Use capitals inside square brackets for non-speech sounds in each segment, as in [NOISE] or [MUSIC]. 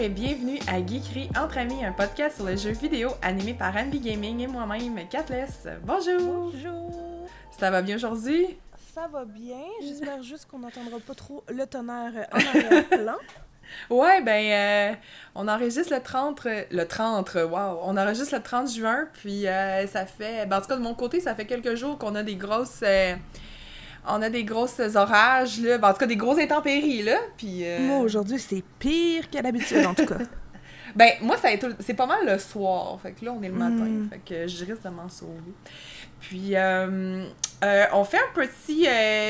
et bienvenue à Geekery Entre Amis, un podcast sur les jeux vidéo animé par Anby Gaming et moi-même, Katless. Bonjour! Bonjour! Ça va bien aujourd'hui? Ça va bien. J'espère juste qu'on n'entendra pas trop le tonnerre en arrière-plan. [LAUGHS] Ouais, ben, euh, on enregistre le 30, le 30, wow, on enregistre le 30 juin, puis euh, ça fait, ben, en tout cas de mon côté, ça fait quelques jours qu'on a des grosses, euh, on a des grosses orages, là, ben, en tout cas des grosses intempéries, là, puis... Moi, aujourd'hui, c'est pire qu'à l'habitude, en tout cas. [LAUGHS] ben, moi, ça c'est pas mal le soir, fait que là, on est le matin, Mm. fait que je risque de m'en sauver. Puis, euh, euh, on fait un petit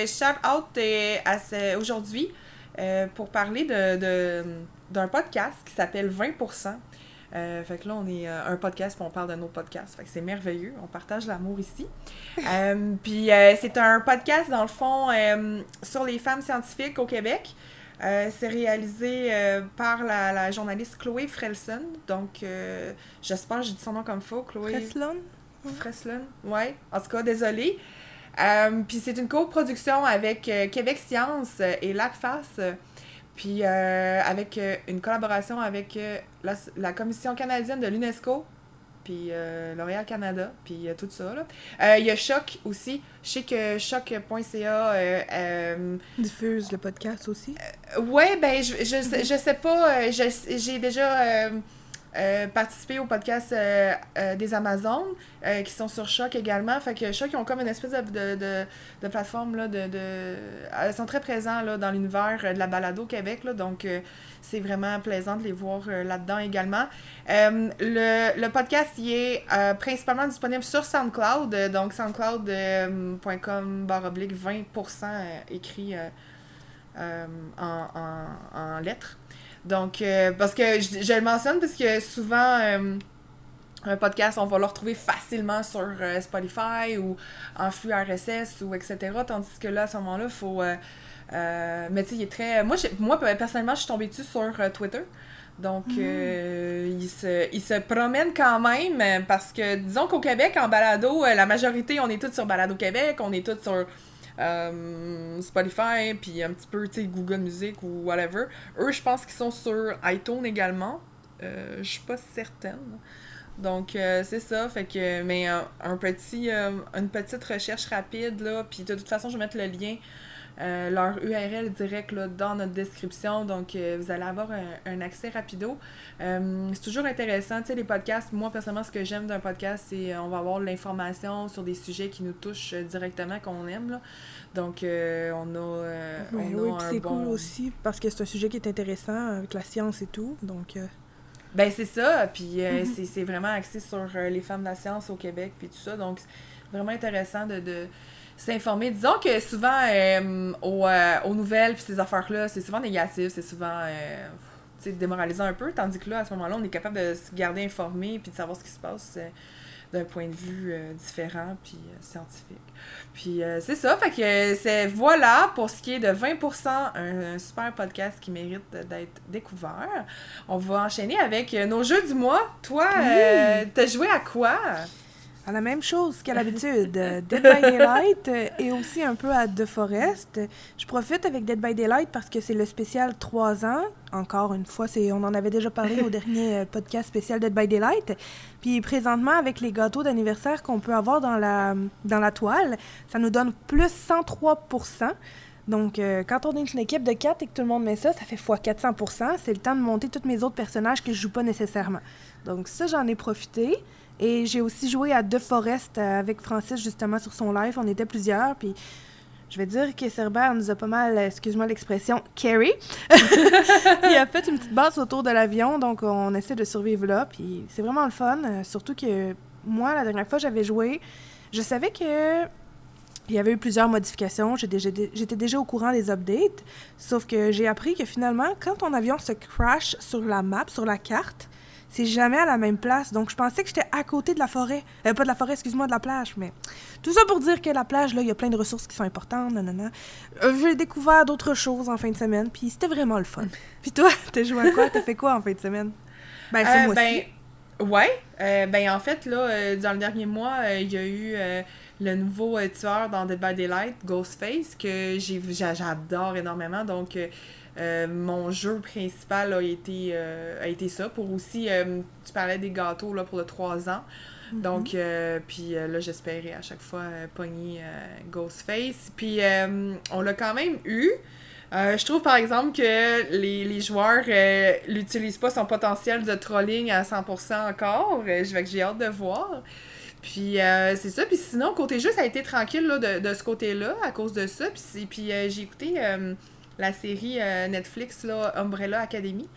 shout-out euh, aujourd'hui euh, pour parler de- d'un podcast qui s'appelle 20%. Euh, fait que là, on est euh, un podcast, puis on parle de nos podcasts. Fait que c'est merveilleux. On partage l'amour ici. [LAUGHS] Euh, puis c'est un podcast, dans le fond, sur les femmes scientifiques au Québec. Euh, c'est réalisé euh, par la, la journaliste Chloé Frelson. Donc, euh, j'espère que j'ai dit son nom comme faux. Chloé Freslon? Freslin, ouais. En tout cas, désolé. Euh, puis c'est une coproduction avec Québec Science et LACFAS. Puis euh, avec euh, une collaboration avec euh, la, la Commission canadienne de l'UNESCO. Puis euh, L'Oréal Canada, puis tout ça. Il y a Choc aussi. Je sais que choc.ca. Diffuse le podcast aussi. Ouais, ben, je, je, sais- je sais pas. J'ai déjà euh, participé au podcast euh, euh, des Amazones qui sont sur Choc également. Fait que Choc, ils ont comme une espèce de, de, de, plateforme. Là, de. Elles sont très présents là, dans l'univers de la balado au Québec. Là, donc, c'est vraiment plaisant de les voir là-dedans également. Le, le podcast il est principalement disponible sur SoundCloud. donc, soundcloud.com oblique 20% euh, écrit. en, en, en lettres. Donc, euh, parce que je, je le mentionne parce que souvent, euh, un podcast, on va le retrouver facilement sur euh, Spotify ou en flux RSS ou etc. Tandis que là, à ce moment-là, il faut. euh, mais tu sais, il est très. Moi, moi, personnellement, je suis tombée dessus sur Twitter. Donc, euh, il, se, il se promène quand même parce que, disons qu'au Québec, en balado, la majorité, on est tous sur Balado Québec, on est tous sur euh, Spotify, puis un petit peu, tu sais, Google Music ou whatever. Eux, je pense qu'ils sont sur iTunes également. Euh, je suis pas certaine. Donc, euh, c'est ça. Fait que, mais un petit, une petite recherche rapide, là. Puis de toute façon, je vais mettre le lien, euh, leur URL direct, là, dans notre description. Donc, euh, vous allez avoir un, un accès rapido. Euh, c'est toujours intéressant, tu sais, les podcasts. Moi, personnellement, ce que j'aime d'un podcast, c'est on va avoir l'information sur des sujets qui nous touchent directement, qu'on aime, là. Donc, on a, oui, c'est bon... cool aussi parce que c'est un sujet qui est intéressant avec la science et tout. Donc, Ben, c'est ça. Puis Mhm. c'est- c'est vraiment axé sur les femmes de la science au Québec, puis tout ça. Donc, c'est vraiment intéressant de, de s'informer. Disons que souvent, euh, aux, euh, aux nouvelles, puis ces affaires-là, c'est souvent négatif, c'est souvent euh, démoralisant un peu. Tandis que là, à ce moment-là, on est capable de se garder informé, puis de savoir ce qui se passe euh, d'un point de vue différent, puis scientifique. Puis c'est ça. Fait que c'est voilà pour ce qui est de 20%, un, un super podcast qui mérite d'être découvert. On va enchaîner avec nos jeux du mois. Toi, t'as joué à quoi? La même chose qu'à l'habitude, euh, Dead by Daylight euh, et aussi un peu à The Forest. Je profite avec Dead by Daylight parce que c'est le spécial 3 ans. Encore une fois, c'est on en avait déjà parlé au dernier euh, podcast spécial Dead by Daylight. Puis présentement, avec les gâteaux d'anniversaire qu'on peut avoir dans la, dans la toile, ça nous donne plus 103% donc, quand on est une équipe de 4 et que tout le monde met ça, ça fait x 400% C'est le temps de monter tous mes autres personnages que je joue pas nécessairement. Donc, ça, j'en ai profité. Et j'ai aussi joué à The Forest euh, avec Francis, justement, sur son live. On était plusieurs. Puis, je vais dire que Cerber nous a pas mal, euh, excuse-moi l'expression, carry. [LAUGHS] Il a fait une petite base autour de l'avion. Donc, on essaie de survivre là. Puis, c'est vraiment le fun. euh, surtout que moi, la dernière fois, j'avais joué. Je savais que il y avait eu plusieurs modifications. J'étais déjà au courant des updates. Sauf que j'ai appris que finalement, quand ton avion se crash sur la map, sur la carte, c'est jamais à la même place. Donc, je pensais que j'étais à côté de la forêt. Euh, pas de la forêt, excuse-moi, de la plage. Mais tout ça pour dire que la plage, là, il y a plein de ressources qui sont importantes. nanana. Euh, j'ai découvert d'autres choses en fin de semaine. Puis c'était vraiment le fun. [LAUGHS] Puis toi, t'as joué à quoi? T'as fait quoi en fin de semaine? Ben, ce Euh, mois-ci. ben, Ouais, ben en fait, là, dans le dernier mois, il y a eu le nouveau tueur dans Dead by Daylight, Ghostface, que j'ai j'adore énormément. Donc, mon jeu principal a été, a été ça. Pour aussi, tu parlais des gâteaux là, pour le 3 ans. Mm-hmm. Donc, puis là, j'espérais à chaque fois pogner Ghostface. Puis, on l'a quand même eu. Euh, je trouve par exemple que les, les joueurs euh, n'utilisent pas son potentiel de trolling à 100% encore. Euh, je vais que j'ai hâte de voir. Puis c'est ça. Puis sinon, côté jeu, ça a été tranquille là, de, de, ce côté-là à cause de ça. Puis, puis j'ai écouté la série Netflix là, Umbrella Academy.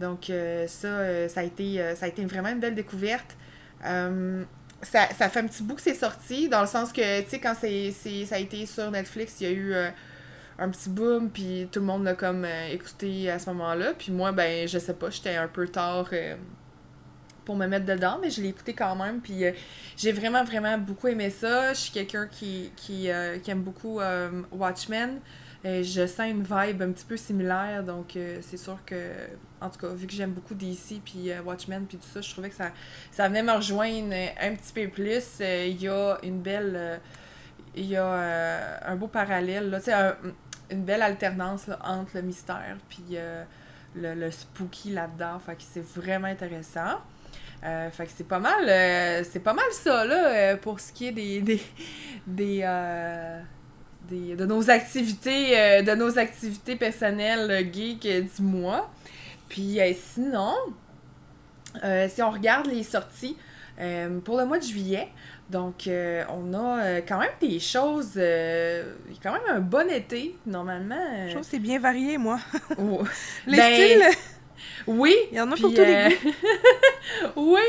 Donc ça, ça, a été, ça a été vraiment une belle découverte. Ça, ça, fait un petit bout que c'est sorti, dans le sens que, tu sais, quand ça a été sur Netflix, il y a eu un petit boom, puis tout le monde l'a comme euh, écouté à ce moment-là. Puis moi, ben, je sais pas, j'étais un peu tard euh, pour me mettre dedans, mais je l'ai écouté quand même. Puis euh, j'ai vraiment, vraiment beaucoup aimé ça. Je suis quelqu'un qui, qui, aime beaucoup Watchmen. Je sens une vibe un petit peu similaire, donc c'est sûr que, en tout cas, vu que j'aime beaucoup DC, puis Watchmen, puis tout ça, je trouvais que ça, ça venait me rejoindre un petit peu plus. Il y a une belle il y a un beau parallèle. Là. Un, une belle alternance entre le mystère puis euh, le, spooky là-dedans. Fait que c'est vraiment intéressant. Euh, fait que c'est pas mal euh, c'est pas mal ça là pour ce qui est des, des, de nos activités de nos activités personnelles geek du mois. Puis sinon si on regarde les sorties pour le mois de juillet, donc, euh, on a euh, quand même des choses. Euh, quand même un bon été, normalement. Je trouve que c'est bien varié, moi. [LAUGHS] les ben, styles. Oui. Il y en a pour tous les goûts. [LAUGHS] oui,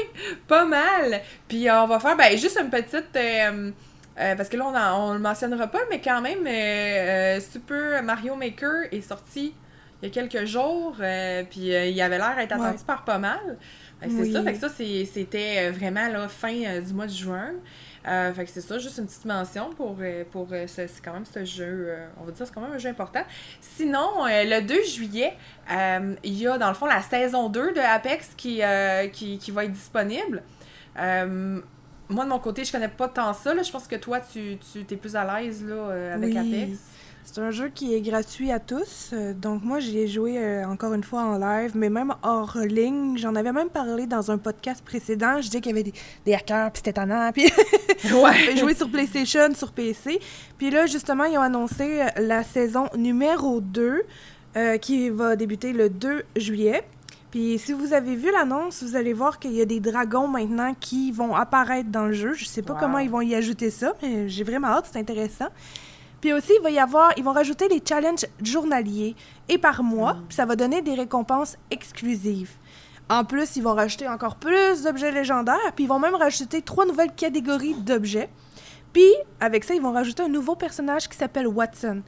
pas mal. Puis on va faire ben, juste une petite. Parce que là, on, ne le mentionnera pas, mais quand même, Super Mario Maker est sorti il y a quelques jours. puis il avait l'air d'être attendu par pas mal c'est ça. Fait que ça, c'était euh, vraiment la fin euh, du mois de juin. Euh, fait que c'est ça, juste une petite mention pour, pour c'est quand même ce jeu, on va dire c'est quand même un jeu important. Sinon, le 2 juillet, il y a dans le fond la saison 2 de Apex qui, qui, qui va être disponible. Moi, de mon côté, je connais pas tant ça. Je pense que toi, tu, tu es plus à l'aise là, avec Apex. C'est un jeu qui est gratuit à tous. Euh, donc moi, j'y ai joué euh, encore une fois en live, mais même hors ligne. J'en avais même parlé dans un podcast précédent. Je disais qu'il y avait des, hackers, puis c'était tannant. Puis [LAUGHS] [LAUGHS] ouais. joué sur PlayStation, sur PC. Puis là, justement, ils ont annoncé euh, la saison numéro 2 qui va débuter le 2 juillet. Puis si vous avez vu l'annonce, vous allez voir qu'il y a des dragons maintenant qui vont apparaître dans le jeu. Je sais pas comment ils vont y ajouter ça, mais j'ai vraiment hâte, c'est intéressant. Puis aussi, il va y avoir, ils vont rajouter les challenges journaliers et par mois, mm. puis ça va donner des récompenses exclusives. En plus, ils vont rajouter encore plus d'objets légendaires, puis ils vont même rajouter trois nouvelles catégories d'objets. Puis, avec ça, ils vont rajouter un nouveau personnage qui s'appelle Watson.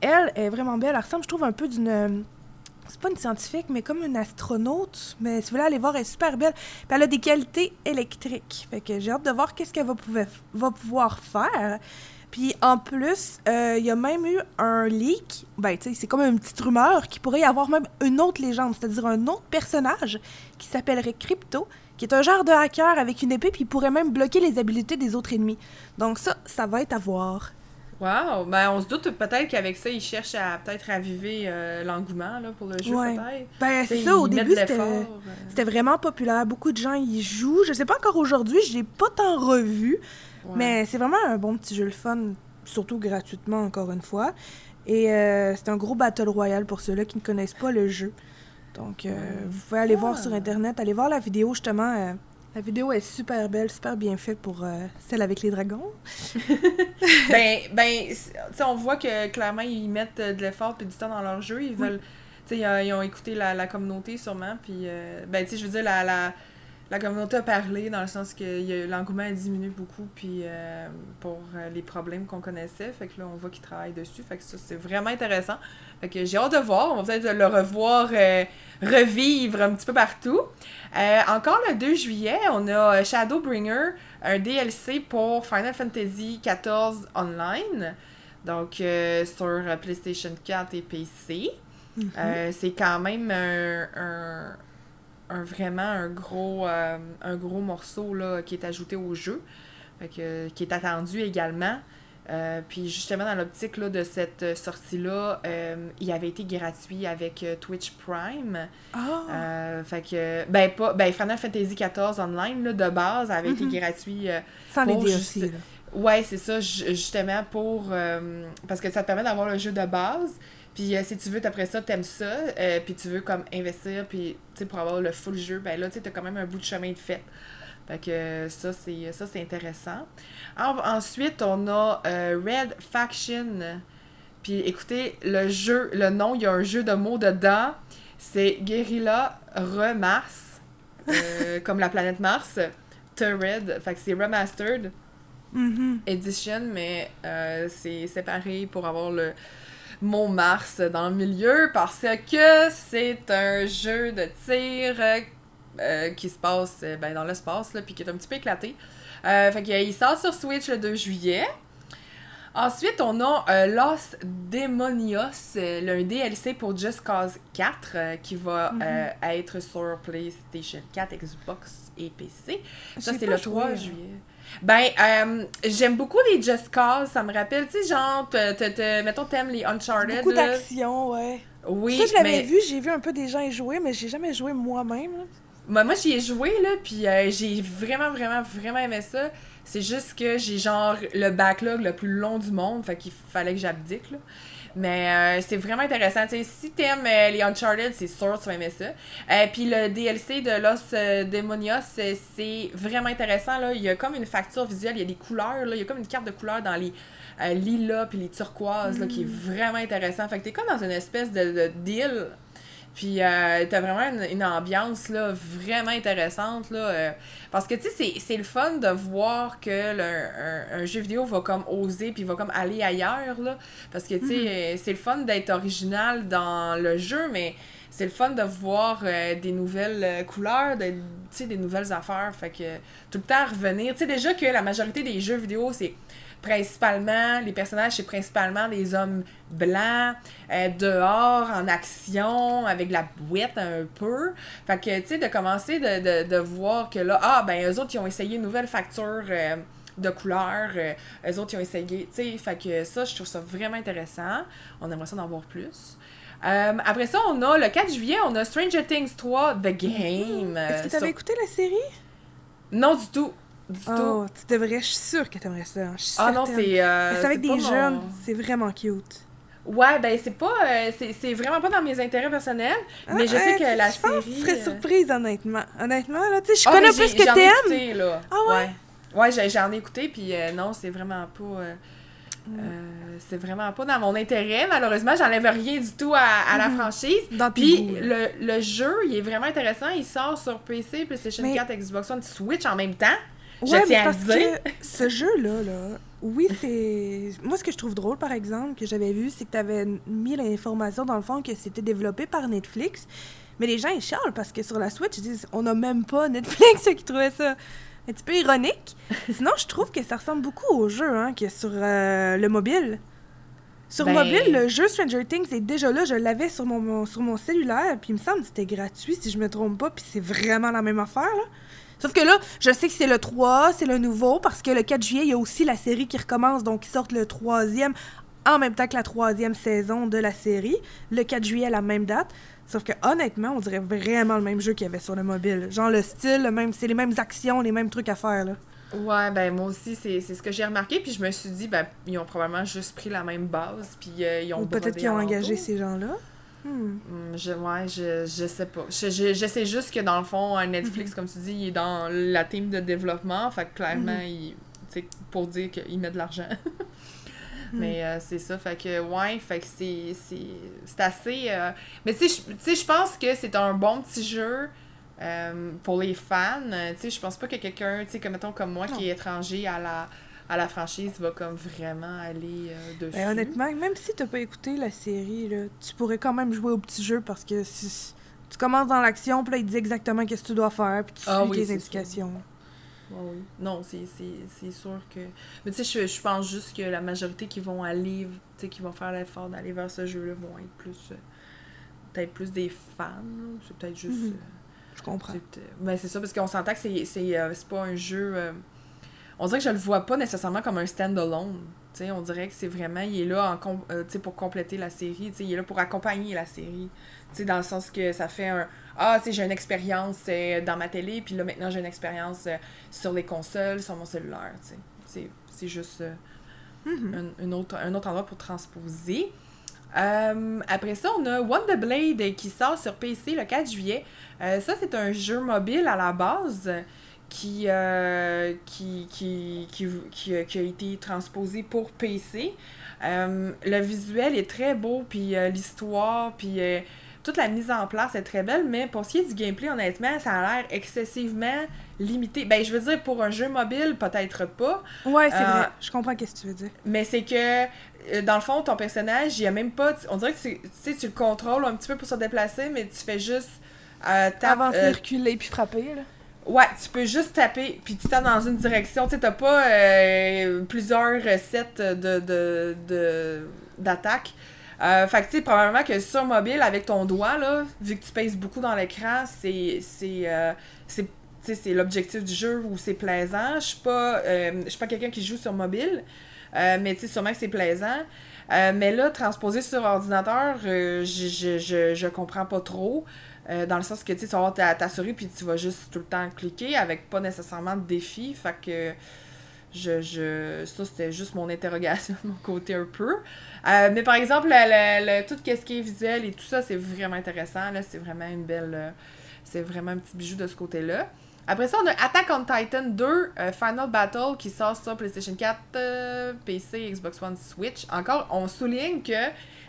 Elle est vraiment belle. Elle ressemble, je trouve, un peu d'une. C'est pas une scientifique, mais comme une astronaute. Mais si vous voulez aller voir, elle est super belle. Puis elle a des qualités électriques. Fait que j'ai hâte de voir qu'est-ce qu'elle va, pouvoir faire. Puis en plus, euh, il y a même eu un leak, ben tu sais, c'est comme une petite rumeur qui pourrait y avoir même une autre légende, c'est-à-dire un autre personnage qui s'appellerait Crypto, qui est un genre de hacker avec une épée, puis pourrait même bloquer les habiletés des autres ennemis. Donc ça, ça va être à voir. Wow! Ben, on se doute peut-être qu'avec ça, ils cherchent à peut-être raviver euh, l'engouement pour le jeu, peut-être. Ben, c'est ça, au début, euh. c'était vraiment populaire. Beaucoup de gens y jouent. Je sais pas encore aujourd'hui, je l'ai pas tant revu. Mais c'est vraiment un bon petit jeu le fun, surtout gratuitement, encore une fois. Et euh, c'est un gros battle royal pour ceux-là qui ne connaissent pas le jeu. Donc, euh, vous pouvez aller voir sur Internet, aller voir la vidéo, justement. Euh, la vidéo est super belle, super bien faite pour celle avec les dragons. [LAUGHS] ben, ben on voit que clairement, ils mettent de l'effort et du temps dans leur jeu. Ils veulent... Tu sais, ils, ont écouté la, la communauté, sûrement. Puis, ben, tu sais, je veux dire, la, la la communauté a parlé dans le sens que l'engouement a diminué beaucoup puis euh, pour euh, les problèmes qu'on connaissait. Fait que là, on voit qu'ils travaillent dessus. Fait que ça, c'est vraiment intéressant. Fait que j'ai hâte de voir. On va peut-être le revoir euh, revivre un petit peu partout. encore le 2 juillet, on a Shadowbringer, un DLC pour Final Fantasy XIV Online. Donc, sur PlayStation 4 et PC. Mm-hmm. c'est quand même un un vraiment un gros, euh, un gros morceau là, qui est ajouté au jeu, fait que, qui est attendu également. Euh, puis justement, dans l'optique de cette sortie-là, euh, il avait été gratuit avec euh, Twitch Prime. Ah! Euh, fait que, ben, pas, ben, Final Fantasy XIV Online, là, de base, avait été Mhm. gratuit. euh, Sans les DLC, juste- là. ouais, c'est ça, ju- justement, pour. euh, parce que ça te permet d'avoir le jeu de base. Puis euh, si tu veux, après ça, t'aimes ça, euh, puis tu veux comme investir, puis tu sais, pour avoir le full jeu, ben là, tu sais, t'as quand même un bout de chemin de fait. Fait que ça, c'est ça c'est intéressant. En- ensuite, on a euh, Red Faction. Puis écoutez, le jeu, le nom, il y a un jeu de mots dedans. C'est Guerrilla Remars, euh, [LAUGHS] comme la planète Mars. Red, fait que c'est remastered Mhm. edition, mais euh, c'est séparé pour avoir le mot Mars dans le milieu parce que c'est un jeu de tir euh, qui se passe euh, ben, dans l'espace, puis qui est un petit peu éclaté. Euh, fait qu'il sort sur Switch le 2 juillet. Ensuite, on a Los Demonios, le- un DLC pour Just Cause 4 euh, qui va Mhm. être sur PlayStation 4, Xbox et PC. Ça, c'est le joué, 3 hein. juillet. Ben, euh, j'aime beaucoup les Just Cause. Ça me rappelle, tu sais, genre, te- te- te- mettons, t'aimes les Uncharted. Beaucoup d'action, ouais. Oui, ça, je l'avais mais vu, j'ai vu un peu des gens y jouer, mais j'ai jamais joué moi-même. Moi, j'y ai joué, là, puis euh, j'ai vraiment, vraiment, vraiment aimé ça. C'est juste que j'ai, genre, le backlog le plus long du monde, fait qu'il fallait que j'abdique, là. Mais euh, c'est vraiment intéressant. Si t'aimes euh, les Uncharted, c'est sûr que tu vas aimer ça. Euh, Puis le DLC de Los Demonios, c'est vraiment intéressant. Là. Il y a comme une facture visuelle, il y a des couleurs. Là. Il y a comme une carte de couleurs dans les lilas puis les turquoises là, qui est vraiment intéressant. Fait que t'es comme dans une espèce de, de deal. Puis euh, t'as vraiment une, une ambiance là, vraiment intéressante. Là, euh, parce que tu sais, c'est- c'est le fun de voir que le- un, un jeu vidéo va comme oser puis va comme aller ailleurs. Là, parce que tu sais, euh, c'est le fun d'être original dans le jeu, mais c'est le fun de voir euh, des nouvelles euh, couleurs, de, tu sais, des nouvelles affaires. Fait que tout le temps revenir. Tu sais, déjà que la majorité des jeux vidéo, c'est principalement, les personnages, c'est principalement des hommes blancs, euh, dehors, en action, avec de la bouette un peu. Fait que, tu sais, de commencer de, de, de voir que là, ah, ben, eux autres, ils ont essayé une nouvelle facture euh, de couleurs, euh, eux autres, ils ont essayé, tu sais, fait que ça, je trouve ça vraiment intéressant. On aimerait ça d'en voir plus. Euh, après ça, on a le 4 juillet, on a Stranger Things 3 The Game. Est-ce que t'avais sur- écouté la série? Non, du tout. Oh, tu devrais, je suis sûre que t'aimerais ça. Je suis Ah non, c'est. euh, Mais C'est avec des mon- jeunes, c'est vraiment cute. Ouais, ben c'est pas. euh, c'est vraiment pas dans mes intérêts personnels. mais je Ah, sais euh, que la je série. tu serais euh, surprise, honnêtement. Honnêtement, là, tu sais, je ah, connais plus que t'aimes. là. Ah ouais? Ouais, ouais j'ai- j'en ai écouté, puis euh, non, c'est vraiment pas. Mm. c'est vraiment pas dans mon intérêt. Malheureusement, j'enlève rien du tout à, à la Mhm. franchise. Dans Puis le, le jeu, il est vraiment intéressant. Il sort sur PC, PlayStation Mais- 4, Xbox One, Switch en même temps. Je Ouais, tiens à parce dire. que ce jeu-là, là, oui, c'est. Moi, ce que je trouve drôle, par exemple, que j'avais vu, c'est que tu avais mis l'information dans le fond que c'était développé par Netflix. Mais les gens, ils chialent parce que sur la Switch, ils disent on n'a même pas Netflix, [LAUGHS] ceux qui trouvaient ça un petit peu ironique. [LAUGHS] Sinon, je trouve que ça ressemble beaucoup au jeu hein, qui est sur euh, le mobile. Sur Ben- mobile, le jeu Stranger Things est déjà là. Je l'avais sur mon, mon- sur mon cellulaire. Puis il me semble que c'était gratuit, si je me trompe pas. Puis c'est vraiment la même affaire, là. Sauf que là, je sais que c'est le 3, c'est le nouveau, parce que le 4 juillet, il y a aussi la série qui recommence, donc ils sortent le troisième en même temps que la troisième saison de la série, le 4 juillet à la même date. Sauf que honnêtement, on dirait vraiment le même jeu qu'il y avait sur le mobile. Genre le style, le même, c'est les mêmes actions, les mêmes trucs à faire, là. Ouais, ben moi aussi, c'est c'est ce que j'ai remarqué. Puis je me suis dit, ben, ils ont probablement juste pris la même base. Puis euh, ils ont Ou peut-être qu'ils ont engagé ces gens-là. Hmm. Je, ouais, je, je sais pas. Je, je, je sais juste que dans le fond, un Netflix, Mhm. comme tu dis, il est dans la team de développement. Fait que clairement, Mhm. il, pour dire qu'il met de l'argent. [LAUGHS] Hmm. Mais euh, c'est ça, fait que ouais, fait que c'est assez... euh, Mais tu sais, je- pense que c'est un bon petit jeu euh, pour les fans. Euh, Tu sais, je pense pas que quelqu'un, tu sais, comme, mettons, comme moi, Non. qui est étranger à la, à la franchise, va comme vraiment aller euh, dessus. Ben, honnêtement, même si t'as pas écouté la série, là, tu pourrais quand même jouer au petit jeu parce que si- tu commences dans l'action, puis là, il dit exactement qu'est-ce que tu dois faire, puis tu Ah suis oui, les indications. Ouais, oui. Non, c'est- sûr que. Mais tu sais, je, je pense juste que la majorité qui vont aller, tu sais, qui vont faire l'effort d'aller vers ce jeu-là vont être plus. euh, peut-être plus des fans. C'est peut-être juste. Mhm. euh, Je comprends. Euh, ben, c'est ça, parce qu'on s'entend que c'est, euh, c'est pas un jeu. On dirait que je le vois pas nécessairement comme un stand-alone. On dirait que c'est vraiment, il est là en com- euh, pour compléter la série. Il est là pour accompagner la série. Dans le sens que ça fait un. Ah, tu sais, j'ai une expérience euh, dans ma télé, puis là, maintenant, j'ai une expérience euh, sur les consoles, sur mon cellulaire. C'est, juste Mhm. un, autre, un autre endroit pour transposer. Euh, après ça, on a Wonder Blade qui sort sur PC le 4 juillet. Euh, ça, c'est un jeu mobile à la base qui, euh, qui, qui, qui, qui, a- qui a été transposé pour PC. Euh, le visuel est très beau, puis euh, l'histoire, puis euh, toute la mise en place est très belle, mais pour ce qui est du gameplay, honnêtement, ça a l'air excessivement limité. Ben, je veux dire, pour un jeu mobile, peut-être pas, Ouais, c'est Euh, vrai. Je comprends ce que tu veux dire. mais c'est que, euh, dans le fond, ton personnage, il a même pas. On dirait que tu, tu sais, tu le contrôles un petit peu pour se déplacer, mais tu fais juste. Euh, Avancer, euh, reculer, puis frapper, là. Ouais, tu peux juste taper, puis tu tapes dans une direction. Tu sais, t'as pas euh, plusieurs recettes de, de, de, d'attaque. Euh, fait que, tu sais, probablement que sur mobile, avec ton doigt, là, vu que tu pèses beaucoup dans l'écran, c'est. c'est, euh, c'est c'est l'objectif du jeu où c'est plaisant. Je suis pas, suis pas quelqu'un qui joue sur mobile, mais tu sais, sûrement que c'est plaisant. Mais là, transposer sur ordinateur, je, je comprends pas trop. Euh, dans le sens que tu vas avoir ta, souris puis tu vas juste tout le temps cliquer avec pas nécessairement de défi. Fait que je, je, ça, c'était juste mon interrogation de mon côté un peu. Euh, mais par exemple, le, tout ce qui est visuel et tout ça, c'est vraiment intéressant. Là, c'est vraiment une belle. euh, c'est vraiment un petit bijou de ce côté-là. Après ça, on a Attack on Titan 2 euh, Final Battle qui sort sur PlayStation 4, euh, PC, Xbox One, Switch. Encore, on souligne que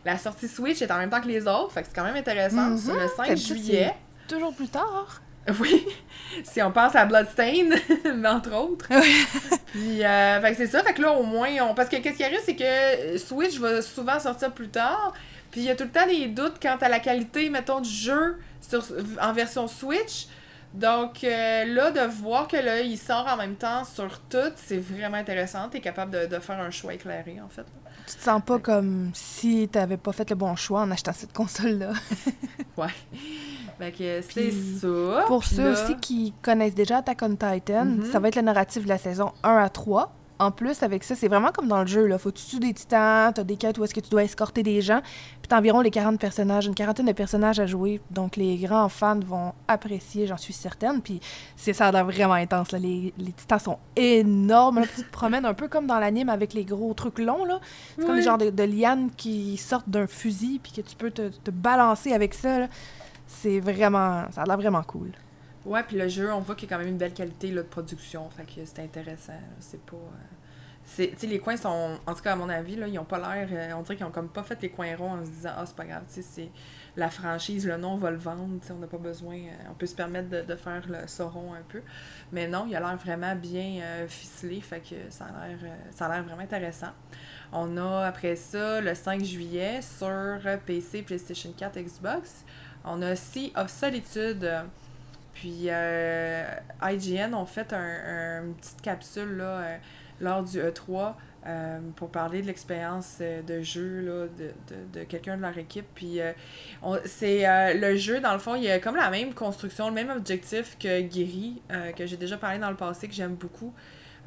la sortie Switch est en même temps que les autres, fait que c'est quand même intéressant. Mhm. Sur le 5 D'habitude, juillet. Toujours plus tard. [LAUGHS] Oui, si on pense à Bloodstain, [LAUGHS] entre autres. [LAUGHS] Puis, euh, fait que c'est ça. Fait que là, au moins, on... parce que qu'est-ce qui arrive, c'est que Switch va souvent sortir plus tard. Puis il y a tout le temps des doutes quant à la qualité, mettons, du jeu sur... en version Switch. Donc euh, là, de voir que là, il sort en même temps sur tout, c'est vraiment intéressant. T'es capable de, de faire un choix éclairé, en fait. Tu te sens pas comme si t'avais pas fait le bon choix en achetant cette console-là. [LAUGHS] Ouais. Que c'est ça. Pour ceux là- aussi qui connaissent déjà Attack on Titan, Mhm. ça va être le narratif de la saison 1 à 3. En plus, avec ça, c'est vraiment comme dans le jeu. Là. Faut que tu tues des titans, t'as des quêtes où est-ce que tu dois escorter des gens. Puis t'as environ les 40 personnages, une quarantaine de personnages à jouer. Donc les grands fans vont apprécier, j'en suis certaine. Puis c'est ça a l'air vraiment intense. Là. Les, les titans sont énormes. Là. Tu te promènes un peu comme dans l'anime avec les gros trucs longs. là. C'est comme des genres de, de lianes qui sortent d'un fusil puis que tu peux te, te balancer avec ça. là. C'est vraiment... Ça a l'air vraiment cool. Ouais, puis le jeu, on voit qu'il y a quand même une belle qualité là, de production. Fait que c'est intéressant. C'est pas. euh, Tu sais, les coins sont. En tout cas, à mon avis, là, ils ont pas l'air. euh, on dirait qu'ils ont comme pas fait les coins ronds en se disant, ah, c'est pas grave, tu sais, c'est la franchise, le nom, on va le vendre, on n'a pas besoin. euh, on peut se permettre de, faire le sauron un peu. Mais non, il a l'air vraiment bien euh, ficelé. Fait que ça a l'air ça a l'air vraiment intéressant. On a après ça, le 5 juillet, sur PC, PlayStation 4, Xbox, on a Sea of Solitude. Puis euh, IGN ont fait un, un- une petite capsule là, euh, lors du E3 euh, pour parler de l'expérience de jeu là, de, de, de quelqu'un de leur équipe. Puis c'est le jeu, dans le fond, il a comme la même construction, le même objectif que Guéry, que j'ai déjà parlé dans le passé, que j'aime beaucoup.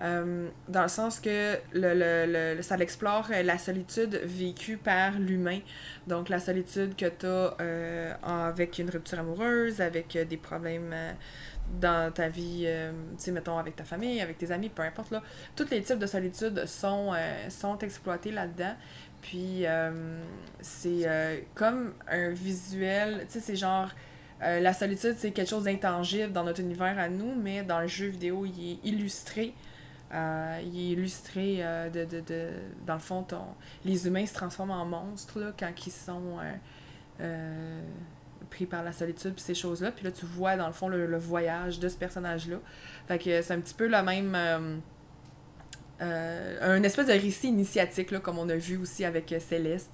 Euh, dans le sens que le, le, le- ça l'explore euh, la solitude vécue par l'humain. Donc la solitude que tu as avec une rupture amoureuse, avec euh, des problèmes euh, dans ta vie, euh, tu sais, mettons avec ta famille, avec tes amis, peu importe là. Tous les types de solitude sont, euh, sont exploités là-dedans. Puis euh, c'est euh, comme un visuel, tu sais, c'est genre. euh, la solitude, c'est quelque chose d'intangible dans notre univers à nous, mais dans le jeu vidéo, il est illustré. Il est illustré euh, de, de, de. Dans le fond, les humains se transforment en monstres là, quand ils sont euh, euh, pris par la solitude puis ces choses-là. Puis là, tu vois, dans le fond, le, le voyage de ce personnage-là. Fait que c'est un petit peu le même. un espèce de récit initiatique, là, comme on a vu aussi avec Céleste.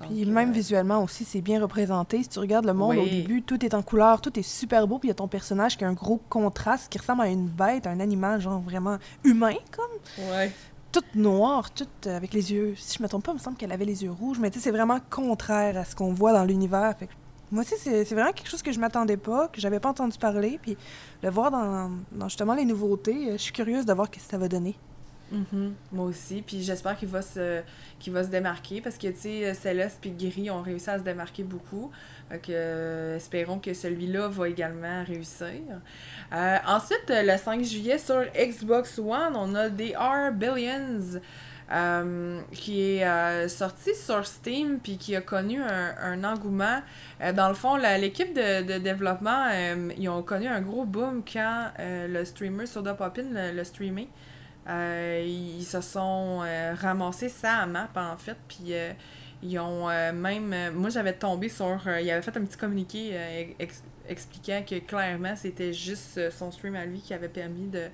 Puis même euh, visuellement aussi, c'est bien représenté. Si tu regardes le monde au début, tout est en couleur, tout est super beau, puis il y a ton personnage qui a un gros contraste, qui ressemble à une bête, un animal, genre vraiment humain, comme. Ouais. Toute noire, toute euh, avec les yeux. Si je me trompe pas, il me semble qu'elle avait les yeux rouges, mais tu sais, c'est vraiment contraire à ce qu'on voit dans l'univers. Fait que Moi aussi, c'est vraiment quelque chose que je m'attendais pas, que j'avais pas entendu parler. Puis le voir dans, dans justement les nouveautés, euh, je suis curieuse de voir ce que ça va donner. Mhm, Moi aussi. Puis j'espère qu'il va se qu'il va se démarquer parce que, tu sais, Céleste et Gris ont réussi à se démarquer beaucoup. Que, euh, espérons que celui-là va également réussir. Euh, ensuite, le 5 juillet, sur Xbox One, on a The R Billions. euh, qui est euh, sorti sur Steam puis qui a connu un, un engouement. Euh, dans le fond, la- l'équipe de, de développement, euh, ils ont connu un gros boom quand euh, le streamer Soda Popin le, le streamé. Euh, ils se sont euh, ramassés ça à map en fait, puis euh, ils ont euh, même. moi j'avais tombé sur. euh, il avait fait un petit communiqué ex- expliquant que clairement c'était juste son stream à lui qui avait permis de.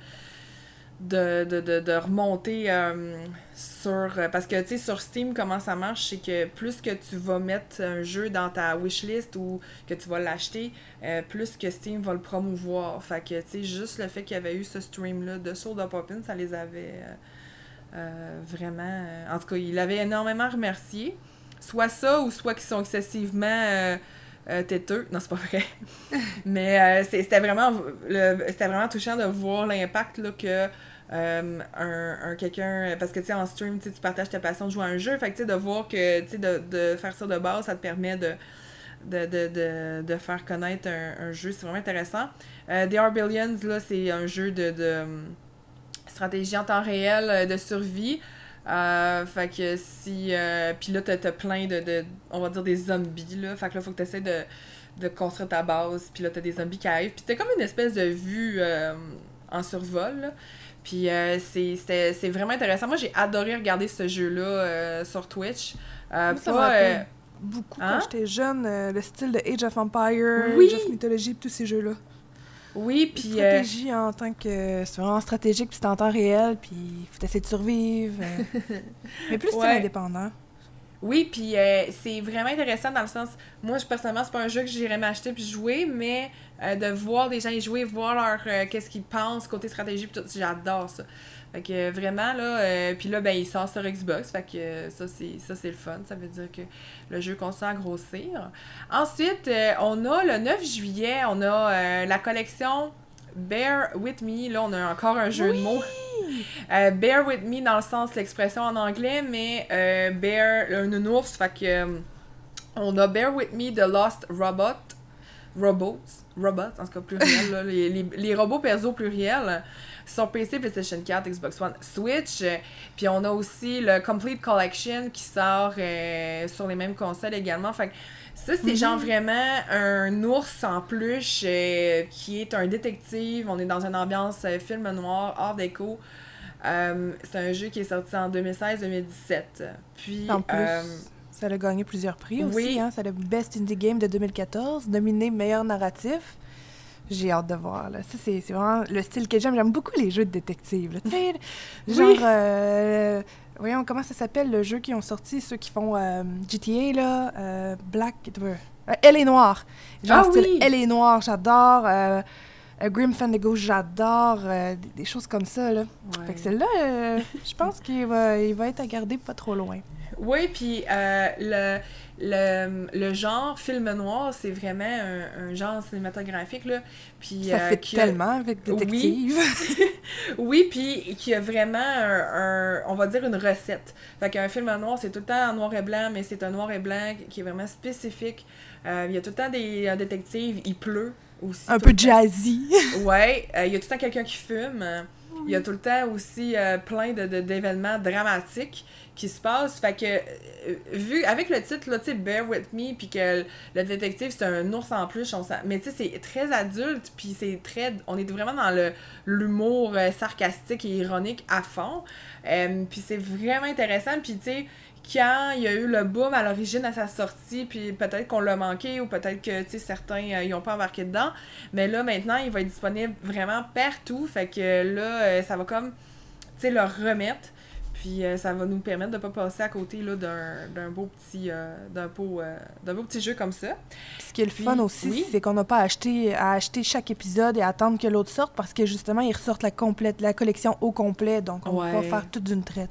De, de, de, de remonter euh, sur. euh, Parce que, tu sais, sur Steam, comment ça marche, c'est que plus que tu vas mettre un jeu dans ta wishlist ou que tu vas l'acheter, euh, plus que Steam va le promouvoir. Fait que, tu sais, juste le fait qu'il y avait eu ce stream-là de Soul of Poppin, ça les avait euh, vraiment. en tout cas, il avait énormément remercié. Soit ça, ou soit qu'ils sont excessivement euh, têteux. Non, c'est pas vrai. [LAUGHS] Mais euh, c'est- c'était vraiment, le- c'était vraiment touchant de voir l'impact que. Euh, un, un quelqu'un parce que tu sais en stream tu partages ta passion de jouer à un jeu fait que tu sais de voir que tu sais de, de faire ça de base ça te permet de de, de, de, de faire connaître un, jeu. C'est vraiment intéressant. Euh, The Are Billions, là, c'est un jeu de, de hum, stratégie en temps réel, euh, de survie. Euh, fait que si. euh, Puis là, t'as plein de, de. On va dire des zombies, là. Fait que là, faut que t'essaies de, de construire ta base. Puis là, t'as des zombies qui arrivent. Puis t'as comme une espèce de vue euh, en survol, là. Puis euh, c'est vraiment intéressant. Moi, j'ai adoré regarder ce jeu-là euh, sur Twitch. Euh, Moi, ça pas, euh, beaucoup hein? quand j'étais jeune, euh, le style de Age of Empire, Oui! Age of Mythology, tous ces jeux-là. oui, puis. stratégie en tant que. C'est vraiment stratégique, puis c'est en temps réel, puis il faut essayer de survivre. [LAUGHS] Mais plus style Ouais. indépendant. Oui, puis euh, c'est vraiment intéressant dans le sens, moi, je, personnellement, c'est pas un jeu que j'irais m'acheter puis jouer, mais euh, de voir des gens y jouer, voir leur euh, qu'est-ce qu'ils pensent côté stratégie, puis tout, j'adore ça. Fait que euh, vraiment, là, puis là, ben, il sort sur Xbox, fait que ça, c'est ça c'est le fun, ça veut dire que le jeu continue à grossir. Ensuite, on a le 9 juillet, on a la collection Bear With Me, là, on a encore un jeu de mots. Euh, bear with me dans le sens l'expression en anglais, mais euh, bear, un nounours, fait que on a bear with me the lost robot, robots, robots en tout cas pluriel, là, les, les, les robots perso pluriel sur PC, PlayStation 4, Xbox One, Switch. Puis on a aussi le Complete Collection qui sort euh, sur les mêmes consoles également. Fait que ça, c'est genre vraiment un ours en peluche euh, qui est un détective. On est dans une ambiance euh, film noir, art déco. C'est un jeu qui est sorti en 2016-2017. Puis, En plus, ça a gagné plusieurs prix oui. aussi. Hein? C'est le Best Indie Game de 2014, nominé meilleur narratif. J'ai hâte de voir. Là. Ça, c'est vraiment le style que j'aime. J'aime beaucoup les jeux de détective. là. Tu sais, Oui. genre... euh, voyons, comment ça s'appelle, le jeu qui ont sorti, ceux qui font euh, GTA, là, euh, Black... euh, Elle est noire. Genre Ah style oui! Elle est noire, j'adore. Euh, euh, Grim Fandango, j'adore. euh, des, des choses comme ça, là. Fait que celle-là, euh, je pense qu'il va, il va être à garder pas trop loin. Oui, puis euh, le, le, le genre film noir, c'est vraiment un, un genre cinématographique, là. Puis, Ça euh, fait qui a- tellement avec Détective. [LAUGHS] Oui, puis qui a vraiment un, un- on va dire une recette. Fait qu'un film en noir, c'est tout le temps en noir et blanc, mais c'est un noir et blanc qui est vraiment spécifique. Euh, il y a tout le temps des un détective, il pleut aussi. un peu jazzy. [LAUGHS] Ouais, il y a tout le temps quelqu'un qui fume. Il y a tout le temps aussi euh, plein de, de- d'événements dramatiques qui se passent. Fait que, euh, vu, avec le titre, là, tu sais, Bear With Me, puis que le détective, c'est un ours en plus, on mais tu sais, c'est très adulte, puis c'est très, on est vraiment dans le l'humour euh, sarcastique et ironique à fond. Euh, puis c'est vraiment intéressant, puis tu sais, quand il y a eu le boom à l'origine à sa sortie, puis peut-être qu'on l'a manqué, ou peut-être que, certains, euh, ils ont pas embarqué dedans, mais là, maintenant, il va être disponible vraiment partout. Fait que là, euh, ça va comme, le remettre. Puis euh, ça va nous permettre de pas passer à côté là, d'un, d'un beau petit euh, d'un beau, euh, d'un beau petit jeu comme ça. Ce qui est le Puis, fun aussi, oui. c'est qu'on n'a pas acheté, à acheter chaque épisode et attendre que l'autre sorte parce que justement, ils ressortent la, complète, la collection au complet. Donc, on Ouais. va faire tout d'une traite.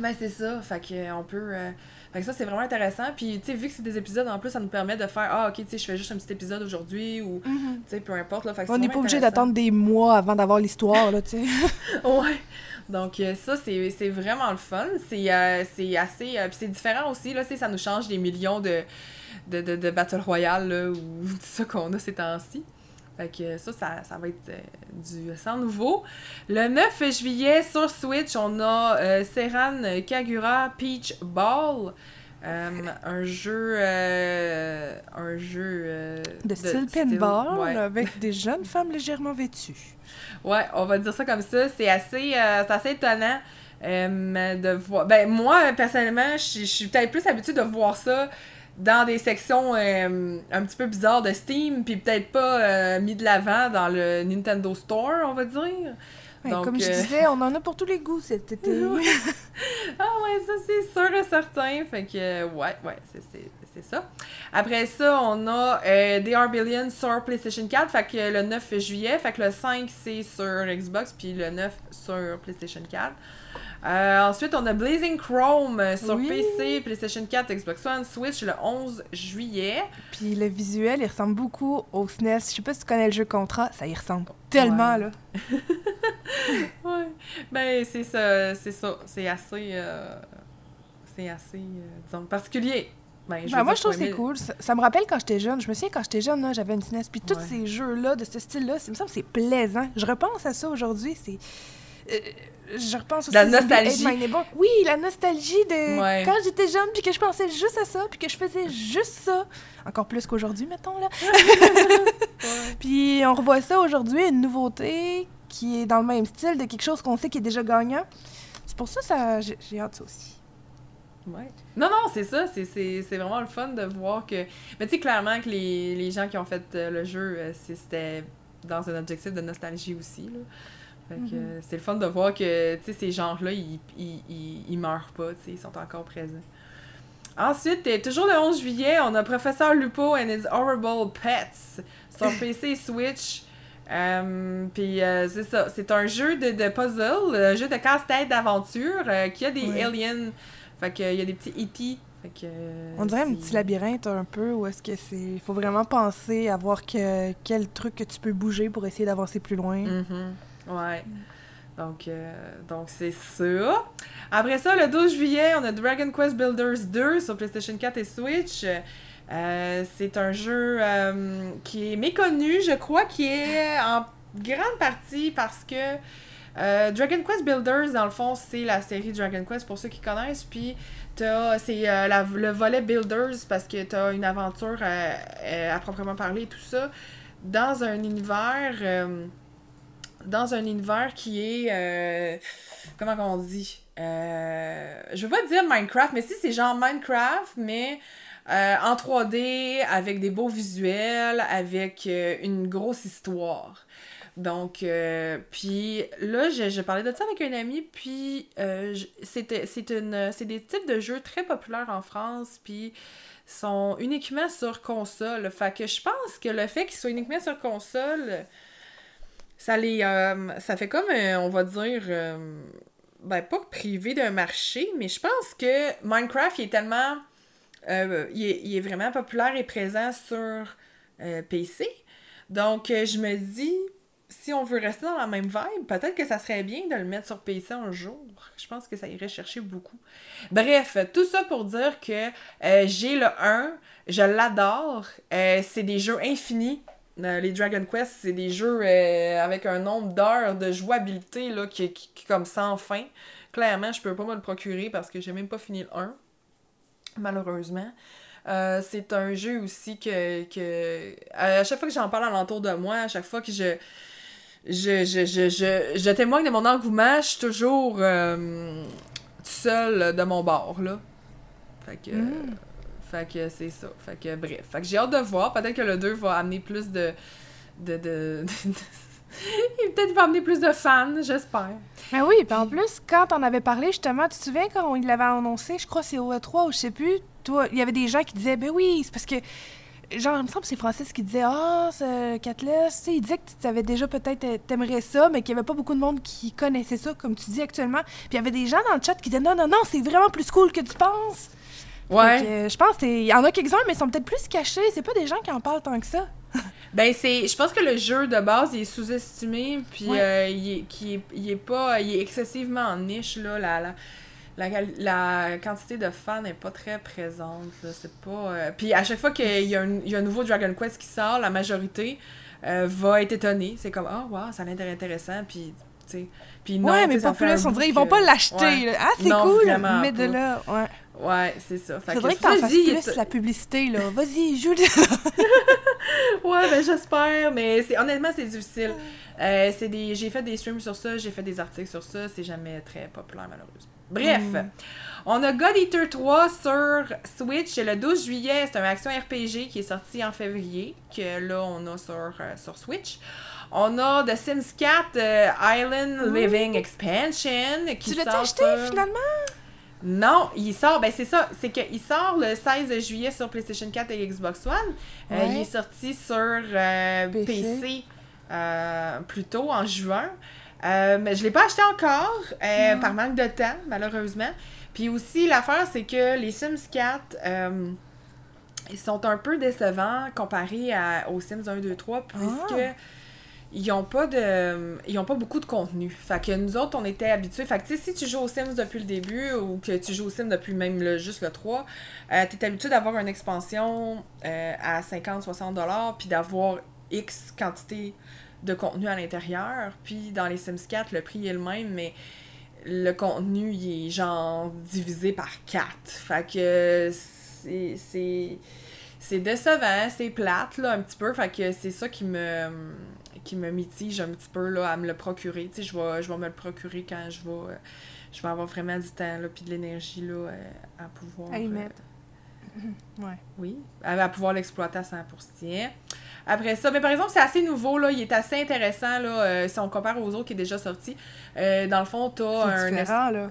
Ben, c'est ça. Fait qu'on peut. euh, Fait que ça, c'est vraiment intéressant. Puis, tu sais, vu que c'est des épisodes en plus, ça nous permet de faire Ah, ok, tu sais, je fais juste un petit épisode aujourd'hui ou, tu sais, peu importe. Là. Fait que On n'est pas obligé d'attendre des mois avant d'avoir l'histoire, là, tu sais. [LAUGHS] Ouais. Donc, euh, ça, c'est vraiment le fun. C'est euh, assez. euh, puis c'est différent aussi, là, ça nous change des millions de, de, de, de Battle Royale, là, ou [LAUGHS] tout ça qu'on a ces temps-ci. Fait que ça, ça, ça va être euh, du sans nouveau. Le 9 juillet, sur Switch, on a euh, Serran Kagura Peach Ball. Un jeu. euh, un jeu. euh, De style pinball, ouais. avec des jeunes femmes légèrement vêtues. Ouais, on va dire ça comme ça. C'est assez, euh, c'est assez étonnant euh, de voir. Ben, moi, personnellement, je suis peut-être plus habituée de voir ça dans des sections euh, un petit peu bizarres de Steam, puis peut-être pas euh, mis de l'avant dans le Nintendo Store, on va dire. Ouais, Donc, comme je disais, on en a pour tous les goûts cet [LAUGHS] été. Ah ouais, ça c'est sûr et certain. Fait que, ouais, ouais, c'est- c'est ça. Après ça, on a euh, They Are Billions sur PlayStation 4, fait que le 9 juillet. Fait que le 5, c'est sur Xbox, puis le 9 sur PlayStation 4. Euh, ensuite, on a Blazing Chrome euh, sur Oui. PC, PlayStation 4, Xbox One, Switch le 11 juillet. Puis le visuel, il ressemble beaucoup au SNES. Je sais pas si tu connais le jeu Contra, ça y ressemble tellement, Ouais. là. [LAUGHS] Ouais. Ben, c'est ça, c'est ça. C'est assez. euh, c'est assez, euh, disons, particulier. Ben, je Ben, moi, je trouve que c'est cool. Ça, ça me rappelle quand j'étais jeune. Je me souviens quand j'étais jeune, j'avais une SNES. Puis tous Ouais. ces jeux-là, de ce style-là, ça me semble que c'est plaisant. Je repense à ça aujourd'hui. C'est. euh, je repense aussi La nostalgie. Oui, la nostalgie de Ouais. quand j'étais jeune, puis que je pensais juste à ça, puis que je faisais juste ça. Encore plus qu'aujourd'hui, mettons, là. [LAUGHS] Puis on revoit ça aujourd'hui, une nouveauté qui est dans le même style de quelque chose qu'on sait qui est déjà gagnant. C'est pour ça ça j'ai hâte ça aussi. Ouais. Non, non, c'est ça. C'est, c'est, c'est vraiment le fun de voir que. Mais tu sais, clairement que les, les gens qui ont fait euh, le jeu, euh, c'était dans un objectif de nostalgie aussi. Là. Fait que Mhm. euh, c'est le fun de voir que ces genres-là, ils, ils, ils, ils meurent pas, ils sont encore présents. Ensuite, euh, toujours le 11 juillet, on a Professeur Lupo and His Horrible Pets sur [LAUGHS] PC Switch. Puis euh, c'est ça, c'est un jeu de, de puzzle, un jeu de casse-tête d'aventure euh, qui a des aliens. Fait que, il y a des petits E.T. Fait que, On dirait un petit labyrinthe un peu où est-ce que c'est il faut vraiment penser à voir que, quel truc que tu peux bouger pour essayer d'avancer plus loin. Mhm. Ouais. Donc, euh, donc c'est ça. Après ça, le 12 juillet, on a Dragon Quest Builders 2 sur PlayStation 4 et Switch. Euh, c'est un jeu euh, qui est méconnu, je crois, qui est en grande partie parce que euh, Dragon Quest Builders, dans le fond, c'est la série Dragon Quest pour ceux qui connaissent. Puis t'as- c'est euh, le volet Builders parce que tu as une aventure euh, à proprement parler tout ça dans un univers. dans un univers qui est. comment on dit? Je veux pas dire Minecraft, mais si c'est genre Minecraft, mais en 3D, avec des beaux visuels, avec une grosse histoire. Donc, euh, puis là, je, parlais de ça avec un ami, puis euh, c'était- c'est une- c'est des types de jeux très populaires en France, puis sont uniquement sur console. Fait que je pense que le fait qu'ils soient uniquement sur console, ça les euh, ça fait comme on va dire ben pas privé d'un marché mais je pense que Minecraft il est tellement il, est, il est vraiment populaire et présent sur PC donc je me dis si on veut rester dans la même vibe peut-être que ça serait bien de le mettre sur PC un jour je pense que ça irait chercher beaucoup bref tout ça pour dire que euh, j'ai le 1 je l'adore Euh, c'est des jeux infinis euh, les Dragon Quest, c'est des jeux avec un nombre d'heures de jouabilité là, qui, qui, comme sans fin. Clairement, je peux pas me le procurer parce que j'ai même pas fini le 1, malheureusement. C'est un jeu aussi que, que à chaque fois que j'en parle alentour de moi, à chaque fois que je je, je, je, je, je témoigne de mon engouement, je suis toujours euh, seule de mon bord, là. Fait que... Mm. Fait que c'est ça. Fait que bref. Fait que j'ai hâte de voir. Peut-être que le 2 va amener plus de. de, de, [LAUGHS] Il peut-être va amener plus de fans, j'espère. Mais oui, puis en plus, quand on avait parlé justement, tu te souviens quand il l'avait annoncé, je crois que c'est au E3 ou je sais plus, toi, il y avait des gens qui disaient ben oui, c'est parce que genre, il me semble que c'est Francis qui disait Ah, ce Catless, tu sais, il disait que tu avais déjà peut-être, euh, t'aimerais ça, mais qu'il n'y avait pas beaucoup de monde qui connaissait ça, comme tu dis actuellement. Puis il y avait des gens dans le chat qui disaient Non, non, non, c'est vraiment plus cool que tu penses. Ouais. Euh, je pense qu'il y en a quelques-uns, mais ils sont peut-être plus cachés. C'est pas des gens qui en parlent tant que ça. [LAUGHS] Ben, c'est. Je pense que le jeu de base, il est sous-estimé, puis Ouais. euh, il, est, est, il est pas. Il est excessivement en niche, là. La, la, la, quantité de fans n'est pas très présente. C'est pas. euh, Puis à chaque fois qu'il y, a un- il y a un nouveau Dragon Quest qui sort, la majorité euh, va être étonnée. C'est comme, ah, wow, ça a l'air intéressant, puis. tu sais. Puis non, ouais, mais plus. On dirait ils vont pas l'acheter. Ouais. Ah, c'est cool, mais de là, ouais. Ouais, c'est ça. Fait Faudrait que que t'en fasses plus la publicité, là. [LAUGHS] Vas-y, joue [LAUGHS] Ouais, ben j'espère, mais c'est honnêtement c'est difficile. Euh, c'est des j'ai fait des streams sur ça, j'ai fait des articles sur ça, c'est jamais très populaire malheureusement. Bref, Mm. on a God Eater 3 sur Switch le 12 juillet, c'est un action RPG qui est sorti en février que là on a sur euh, sur Switch. On a The Sims 4 euh, Island Living Expansion qui Tu l'as acheté, sur- finalement? non, il sort, ben c'est ça, c'est qu'il sort le 16 juillet sur PlayStation 4 et Xbox One. Euh, il est sorti sur PC. PC, euh, plus tôt, en juin. Euh, mais je l'ai pas acheté encore, euh, par manque de temps, malheureusement. Puis aussi, l'affaire, c'est que les Sims 4, euh, ils sont un peu décevants comparés à, aux Sims 1, 2, 3, puisque Ah. ils ont pas de ils ont pas beaucoup de contenu. Fait que nous autres on était habitués. Fait que tu sais si tu joues aux Sims depuis le début ou que tu joues aux Sims depuis même le, juste le 3, euh, tu es habitué d'avoir une expansion à 50 60 dollars puis d'avoir X quantité de contenu à l'intérieur. Puis dans les Sims 4, le prix est le même mais le contenu il est genre divisé par 4. Fait que c'est c'est c'est décevant, c'est plate là un petit peu, fait que c'est ça qui me qui me mitige un petit peu là à me le procurer. Tu sais, je vais je vais me le procurer quand je vais je vais avoir vraiment du temps là puis de l'énergie là euh, à pouvoir À y euh, mettre. [LAUGHS] Ouais. oui, à, à pouvoir l'exploiter à 100%. Après ça, mais par exemple, c'est assez nouveau, là, il est assez intéressant, là, euh, si on compare aux autres qui est déjà sorti. Euh, dans le fond, t'as un... C'est différent, là.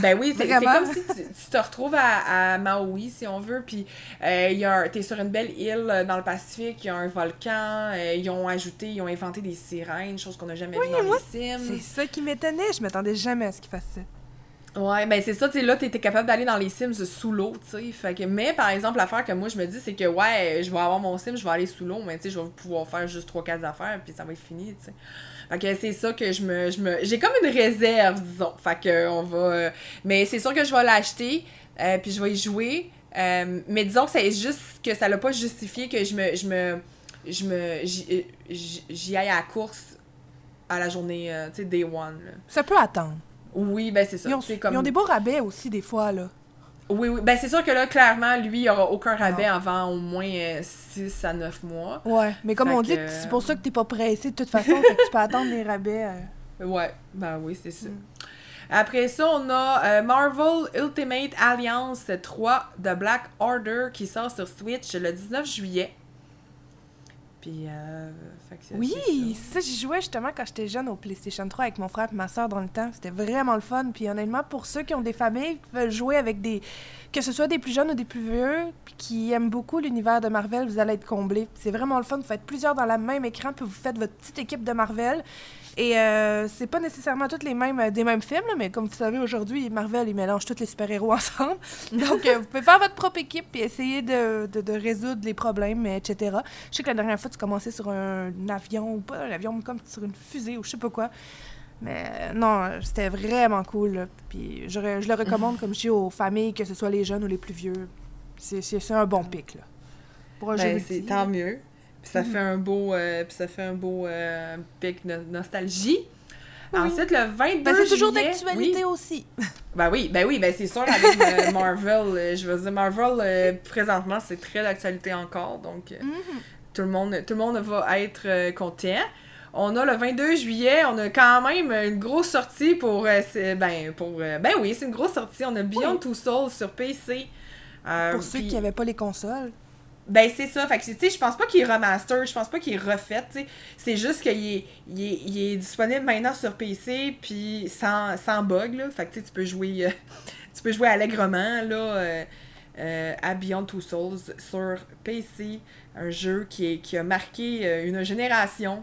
Ben oui, c'est comme si tu, tu te retrouves à, à Maui, si on veut, puis euh, t'es sur une belle île euh, dans le Pacifique, il y a un volcan, ils ont ajouté, ils ont inventé des sirènes, chose qu'on n'a jamais Oui, vu dans moi, les Sims. C'est ça qui m'étonnait. Je m'attendais jamais à ce qu'ils fassent ça. Ouais, ben c'est ça, tu sais, là, t'étais capable d'aller dans les Sims sous l'eau, tu sais. Fait que, mais par exemple, l'affaire que moi je me dis, c'est que ouais, je vais avoir mon Sim, je vais aller sous l'eau, mais tu sais, je vais pouvoir faire juste 3-4 affaires, puis ça va être fini, tu sais. Fait que c'est ça que je me. Je me J'ai comme une réserve, disons. Fait que on va. euh, Mais c'est sûr que je vais l'acheter, euh, puis je vais y jouer. euh, mais disons que c'est juste que ça l'a pas justifié que je me. Je me. Je me. J'y j'y- aille à la course à la journée, euh, tu sais, day one. Ça peut attendre. Oui, ben c'est ça. Ils ont, C'est comme... ils ont des beaux rabais aussi, des fois, là. Oui, oui. Ben, c'est sûr que là, clairement, lui, il n'y aura aucun rabais avant au moins 6 à 9 mois. Ouais, mais comme Fait on dit, c'est pour ça que t'es pas pressé de toute façon, fait que tu peux attendre les rabais. euh. Ouais, ben oui, c'est ça. Mm. Après ça, on a euh, Marvel Ultimate Alliance 3 de Black Order qui sort sur Switch le 19 juillet. Puis, euh, Oui, ça, j'y jouais justement quand j'étais jeune au PlayStation 3 avec mon frère et ma soeur dans le temps. C'était vraiment le fun. Puis honnêtement, pour ceux qui ont des familles qui veulent jouer avec des. que ce soit des plus jeunes ou des plus vieux, puis qui aiment beaucoup l'univers de Marvel, vous allez être comblés. C'est vraiment le fun. Vous faites plusieurs dans le même écran, puis vous faites votre petite équipe de Marvel. Et euh, c'est pas nécessairement toutes les mêmes, euh, des mêmes films, là, mais comme vous savez, aujourd'hui, Marvel, ils mélangent tous les super-héros [LAUGHS] ensemble. Donc, euh, vous pouvez faire votre propre équipe et essayer de, de- de résoudre les problèmes, etc. Je sais que la dernière fois, tu commençais sur un, avion, ou pas un avion, mais comme sur une fusée ou je sais pas quoi. Mais euh, non, c'était vraiment cool. là. Puis je, le recommande, comme je dis, aux familles, que ce soit les jeunes ou les plus vieux. C'est un bon pic, là. Pour un jeu Ben, multi. c'est tant mieux. Puis ça Mhm. fait un beau, euh, puis ça fait un beau euh, pic de nostalgie. Oui. Ensuite, le 22 Ben, c'est toujours juillet- d'actualité oui. aussi. [LAUGHS] Ben oui, ben oui, ben c'est sûr avec euh, Marvel, euh, je veux dire Marvel euh, présentement c'est très d'actualité encore, donc euh, Mhm. tout le monde tout le monde va être euh, content. On a le 22 juillet, on a quand même une grosse sortie pour euh, ben pour euh, ben oui, c'est une grosse sortie, on a Beyond Two Souls sur PC. Euh, Pour ceux qui n'avaient pas les consoles. Ben, c'est ça. Fait que, tu sais, je pense pas qu'il est remaster, je pense pas qu'il est refait, tu sais. C'est juste qu'il est, il est, il est disponible maintenant sur PC, puis sans, sans bug, là. Fait que, tu sais, tu peux jouer, euh, [LAUGHS] tu peux jouer allègrement, là. euh, euh, à Beyond Two Souls sur PC, un jeu qui, est, qui a marqué une génération,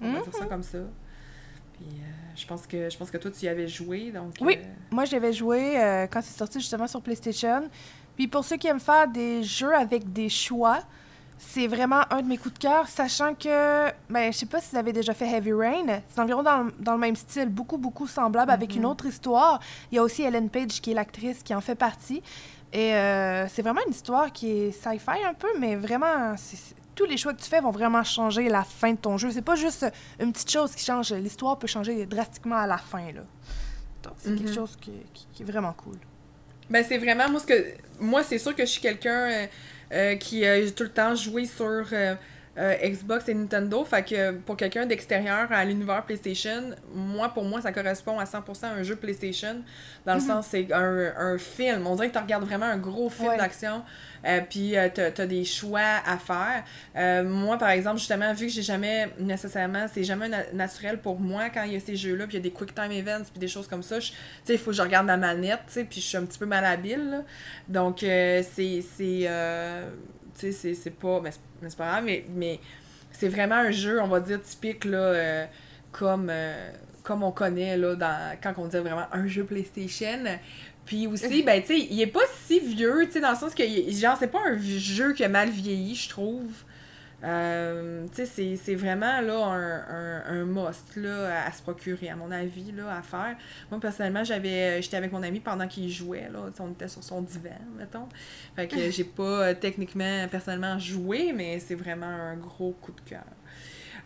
on va dire ça Mhm. comme ça. Puis euh, je pense que je pense que toi tu y avais joué, donc Oui. euh, Moi, j'avais joué euh, quand c'est sorti justement sur PlayStation. Puis pour ceux qui aiment faire des jeux avec des choix, c'est vraiment un de mes coups de cœur, sachant que, ben, je sais pas si vous avez déjà fait Heavy Rain, c'est environ dans, le- dans le même style, beaucoup, beaucoup semblable, avec une Mhm. autre histoire. Il y a aussi Ellen Page, qui est l'actrice, qui en fait partie. Et euh, c'est vraiment une histoire qui est sci-fi un peu, mais vraiment, tous les choix que tu fais vont vraiment changer la fin de ton jeu. C'est pas juste une petite chose qui change, l'histoire peut changer drastiquement à la fin, là. Donc, c'est quelque Mhm. chose qui, qui- qui est vraiment cool. Ben, c'est vraiment, moi, ce que, c'est sûr que je suis quelqu'un euh, euh, qui a tout le temps joué sur euh, Xbox et Nintendo. Fait que pour quelqu'un d'extérieur à l'univers PlayStation, moi, pour moi, ça correspond à 100% à un jeu PlayStation. Dans le Mhm. sens, c'est un, un film. On dirait que tu regardes vraiment un gros film Ouais. d'action. euh, puis euh, t'as as des choix à faire. Euh, moi, par exemple, justement, vu que j'ai jamais nécessairement, c'est jamais na- naturel pour moi quand il y a ces jeux-là, puis il y a des quick time events, puis des choses comme ça. Tu sais, il faut que je regarde ma manette, tu sais, puis je suis un petit peu malhabile. là. Donc, c'est. c'est tu sais, c'est- pas. Mais mais c'est pas grave, mais, mais c'est vraiment un jeu, on va dire, typique, là, euh, comme. euh, comme on connaît là, dans, quand on dit vraiment un jeu PlayStation. Puis aussi, ben, tu sais, il est pas si vieux, tu sais, dans le sens que, genre, c'est pas un jeu qui a mal vieilli, je trouve. Euh, c'est- vraiment, là, un, un, un must, là, à se procurer, à mon avis, là, à faire. Moi, personnellement, j'avais, j'étais avec mon ami pendant qu'il jouait, là, on était sur son divan, mettons. Fait que [LAUGHS] j'ai pas, euh, techniquement, personnellement, joué, mais c'est vraiment un gros coup de cœur.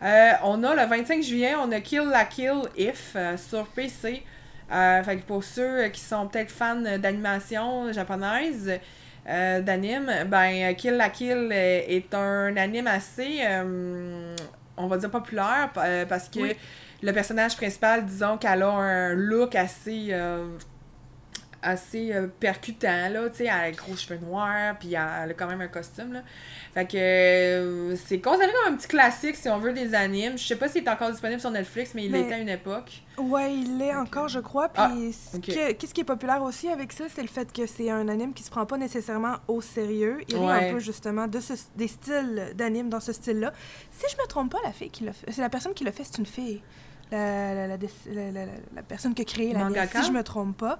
Euh, on a le 25 juillet, on a Kill la Kill If euh, sur PC. Euh, fait que pour ceux qui sont peut-être fans d'animation japonaise, euh, d'anime, ben Kill la Kill euh, est un anime assez, euh, on va dire populaire euh, parce que Oui. le personnage principal, disons qu'elle a un look assez euh, assez euh, percutant là, tu sais, elle a gros cheveux noirs, puis elle a quand même un costume là. Fait que euh, c'est considéré comme un petit classique si on veut des animes. Je sais pas s'il est encore disponible sur Netflix, mais il Mais- l'était à une époque. Ouais, il l'est encore, je crois. Puis, Ah, que- qu'est-ce qui est populaire aussi avec ça, c'est le fait que c'est un anime qui se prend pas nécessairement au sérieux. Il Ouais. un peu justement de ce, des styles d'anime dans ce style-là. Si je me trompe pas, la fille qui l'a fait, c'est la personne qui l'a fait, c'est une fille. La, la, la, la- la- la- la personne qui a créé Mangaka? si je me trompe pas.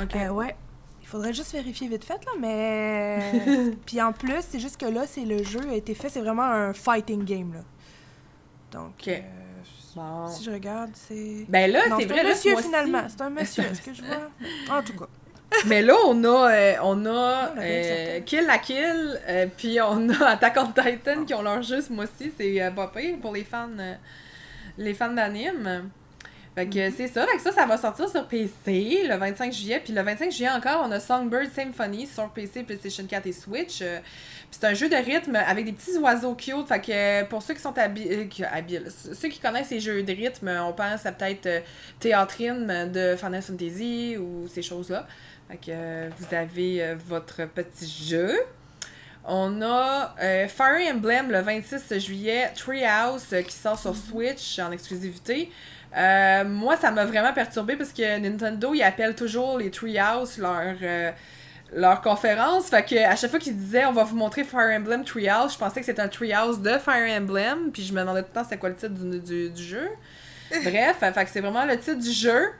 Ok. Euh, ouais. Il faudrait juste vérifier vite fait, là, mais... [LAUGHS] Puis en plus, c'est juste que là, c'est le jeu a été fait, c'est vraiment un fighting game, là. Donc, euh, Bon. si je regarde, c'est... Ben là, c'est vrai, un monsieur finalement. C'est un monsieur, est-ce que je vois? En tout cas. Mais là, on a, euh, on a l'a euh. Kill la Kill, puis on a [LAUGHS] Attack on Titan qui ont leur jeu ce mois-ci. C'est euh, pas pire pour les fans, les fans d'anime. Fait que Mhm. c'est ça. Fait que ça, ça va sortir sur PC le 25 juillet. Puis le 25 juillet encore, on a Songbird Symphony sur PC, PlayStation 4 et Switch. Euh, puis c'est un jeu de rythme avec des petits oiseaux cute. Fait que pour ceux qui sont euh, habiles, ceux qui connaissent les jeux de rythme, on pense à peut-être euh, Théâtrine de Final Fantasy ou ces choses-là. Fait que vous avez votre petit jeu. On a euh, Fire Emblem le 26 juillet, Treehouse euh, qui sort sur Switch en exclusivité. Euh, moi, ça m'a vraiment perturbé parce que Nintendo, ils appellent toujours les Treehouse leur, leur conférence. Fait que à chaque fois qu'ils disaient on va vous montrer Fire Emblem Treehouse, je pensais que c'était un Treehouse de Fire Emblem. Puis je me demandais tout le temps c'était quoi le titre du, du, du jeu. [LAUGHS] Bref, fait que c'est vraiment le titre du jeu.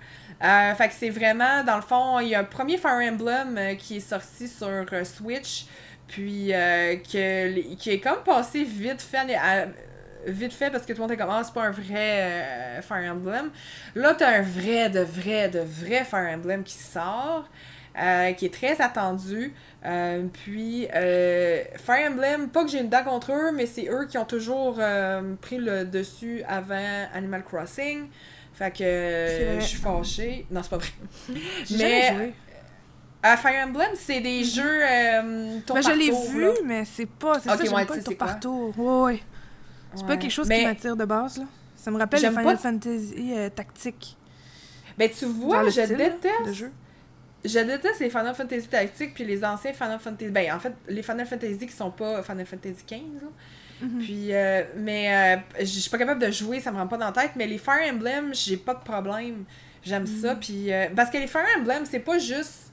Euh, fait que c'est vraiment, dans le fond, il y a un premier Fire Emblem qui est sorti sur Switch, puis euh, que, qui est comme passé vite fait, à- vite fait parce que tout le monde est comme, ah, c'est pas un vrai euh, Fire Emblem. Là, t'as un vrai, de vrai, de vrai Fire Emblem qui sort, euh, qui est très attendu. Puis, euh, Fire Emblem, pas que j'ai une dent contre eux, mais c'est eux qui ont toujours pris le dessus avant Animal Crossing. Fait que je suis fâchée. Non, c'est pas vrai. Mais- À Fire Emblem, c'est des jeux euh, tour Ben, je par l'ai tour, vu, là. mais c'est pas. C'est Ok, ça, ouais, pas le tour par tour. Ouais, ouais. C'est pas quelque chose Mais- qui m'attire de base, là. Ça me rappelle les Final pas- Fantasy euh, tactiques. Ben, tu vois, je style, déteste. de jeu. Je déteste les Final Fantasy tactiques puis les anciens Final Fantasy. Ben, en fait, les Final Fantasy qui sont pas Final Fantasy 15. là. Mhm. Puis, euh, mais euh, je suis pas capable de jouer, ça me rentre pas dans la tête. Mais les Fire Emblem, j'ai pas de problème. J'aime ça. Puis, euh, parce que les Fire Emblem, c'est pas juste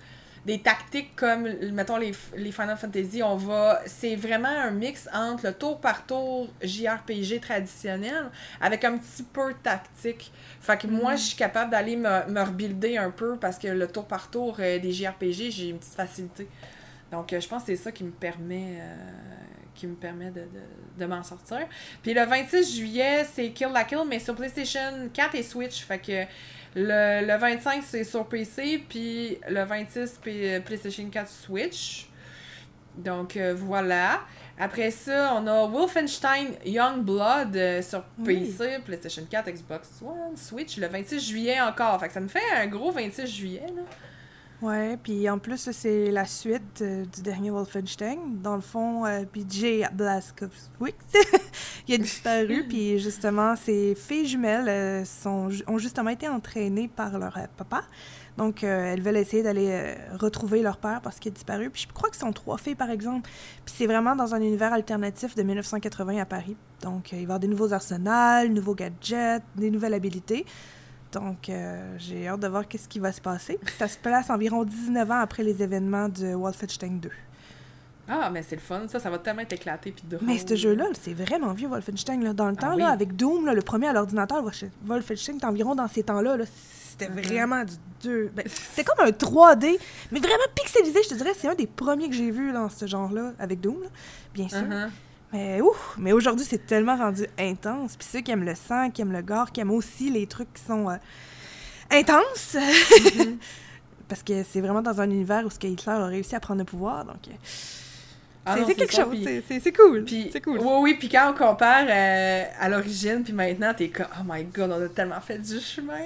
des tactiques comme, mettons, les, les Final Fantasy, on va. C'est vraiment un mix entre le tour par tour JRPG traditionnel avec un petit peu tactique. Fait que moi, Mhm. je suis capable d'aller me, me rebuilder un peu parce que le tour par tour euh, des JRPG, j'ai une petite facilité. Donc, euh, je pense que c'est ça qui me permet. euh, qui me permet de, de, de m'en sortir. Puis le 26 juillet, c'est Kill la Kill, mais sur PlayStation 4 et Switch. Fait que le, le 25, c'est sur PC, puis le 26, P- PlayStation 4 Switch. Donc euh, voilà. Après ça, on a Wolfenstein Young Blood euh, sur Oui. PC, PlayStation 4, Xbox One, Switch, le 26 juillet encore. Fait que ça me fait un gros 26 juillet, là. Ouais, puis en plus, c'est la suite euh, du dernier Wolfenstein. Dans le fond, euh, puis Jay Blazkowicz, [LAUGHS] il a disparu, [LAUGHS] puis justement, ses filles jumelles euh, sont, ont justement été entraînées par leur euh, papa. Donc, elles veulent essayer d'aller retrouver leur père parce qu'il a disparu. Puis je crois que ce sont trois filles, par exemple. Puis c'est vraiment dans un univers alternatif de 1980 à Paris. Donc, il va y avoir des nouveaux arsenals, nouveaux gadgets, des nouvelles habilités. Donc, euh, j'ai hâte de voir qu'est-ce qui va se passer. Ça se place environ 19 ans après les événements de Wolfenstein 2. Ah, mais c'est le fun, ça, ça va tellement être éclaté puis drôle. Mais ce jeu-là, c'est vraiment vieux, Wolfenstein. Là. Dans le Ah temps, oui. là, avec Doom, là, le premier à l'ordinateur, Wolfenstein, environ dans ces temps-là, là, c'était Mhm. vraiment du 2. Ben, c'était comme un 3D, mais vraiment pixelisé, je te dirais. C'est un des premiers que j'ai vu dans ce genre-là, avec Doom, là, bien sûr. Uh-huh. Mais ouf, mais aujourd'hui, c'est tellement rendu intense. Puis ceux qui aiment le sang, qui aiment le gore, qui aiment aussi les trucs qui sont euh, intenses. Mhm. [LAUGHS] Parce que c'est vraiment dans un univers où ce que Hitler a réussi à prendre le pouvoir. Donc, euh, Ah c'est quelque ça, chose. c'est- cool. Puis, C'est cool. Oui, oui, puis quand on compare euh, à l'origine, puis maintenant, t'es comme, oh my god, on a tellement fait du chemin.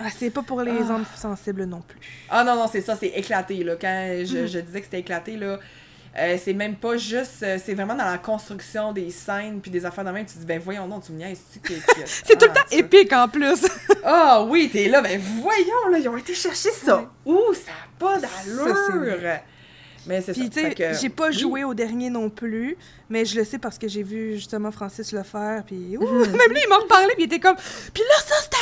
Ah, c'est pas pour les Ah. sensibles non plus. Ah non, non, c'est ça, c'est éclaté, là. Quand je, Mhm. je disais que c'était éclaté, là, euh, c'est même pas juste, euh, c'est vraiment dans la construction des scènes, puis des affaires de même, tu te dis, ben voyons non, tu me niaises, [LAUGHS] C'est tout le temps épique en plus. [LAUGHS] Ah oui, t'es là, ben voyons, là, ils ont été chercher ça. Ouh, ça a pas d'allure. Mais c'est ça. Puis, tu sais, que- j'ai pas oui. joué au dernier non plus, mais je le sais parce que j'ai vu justement Francis le faire. Puis, [LAUGHS] ouh, même lui, il m'a reparlé, puis il était comme, puis là, ça, c'est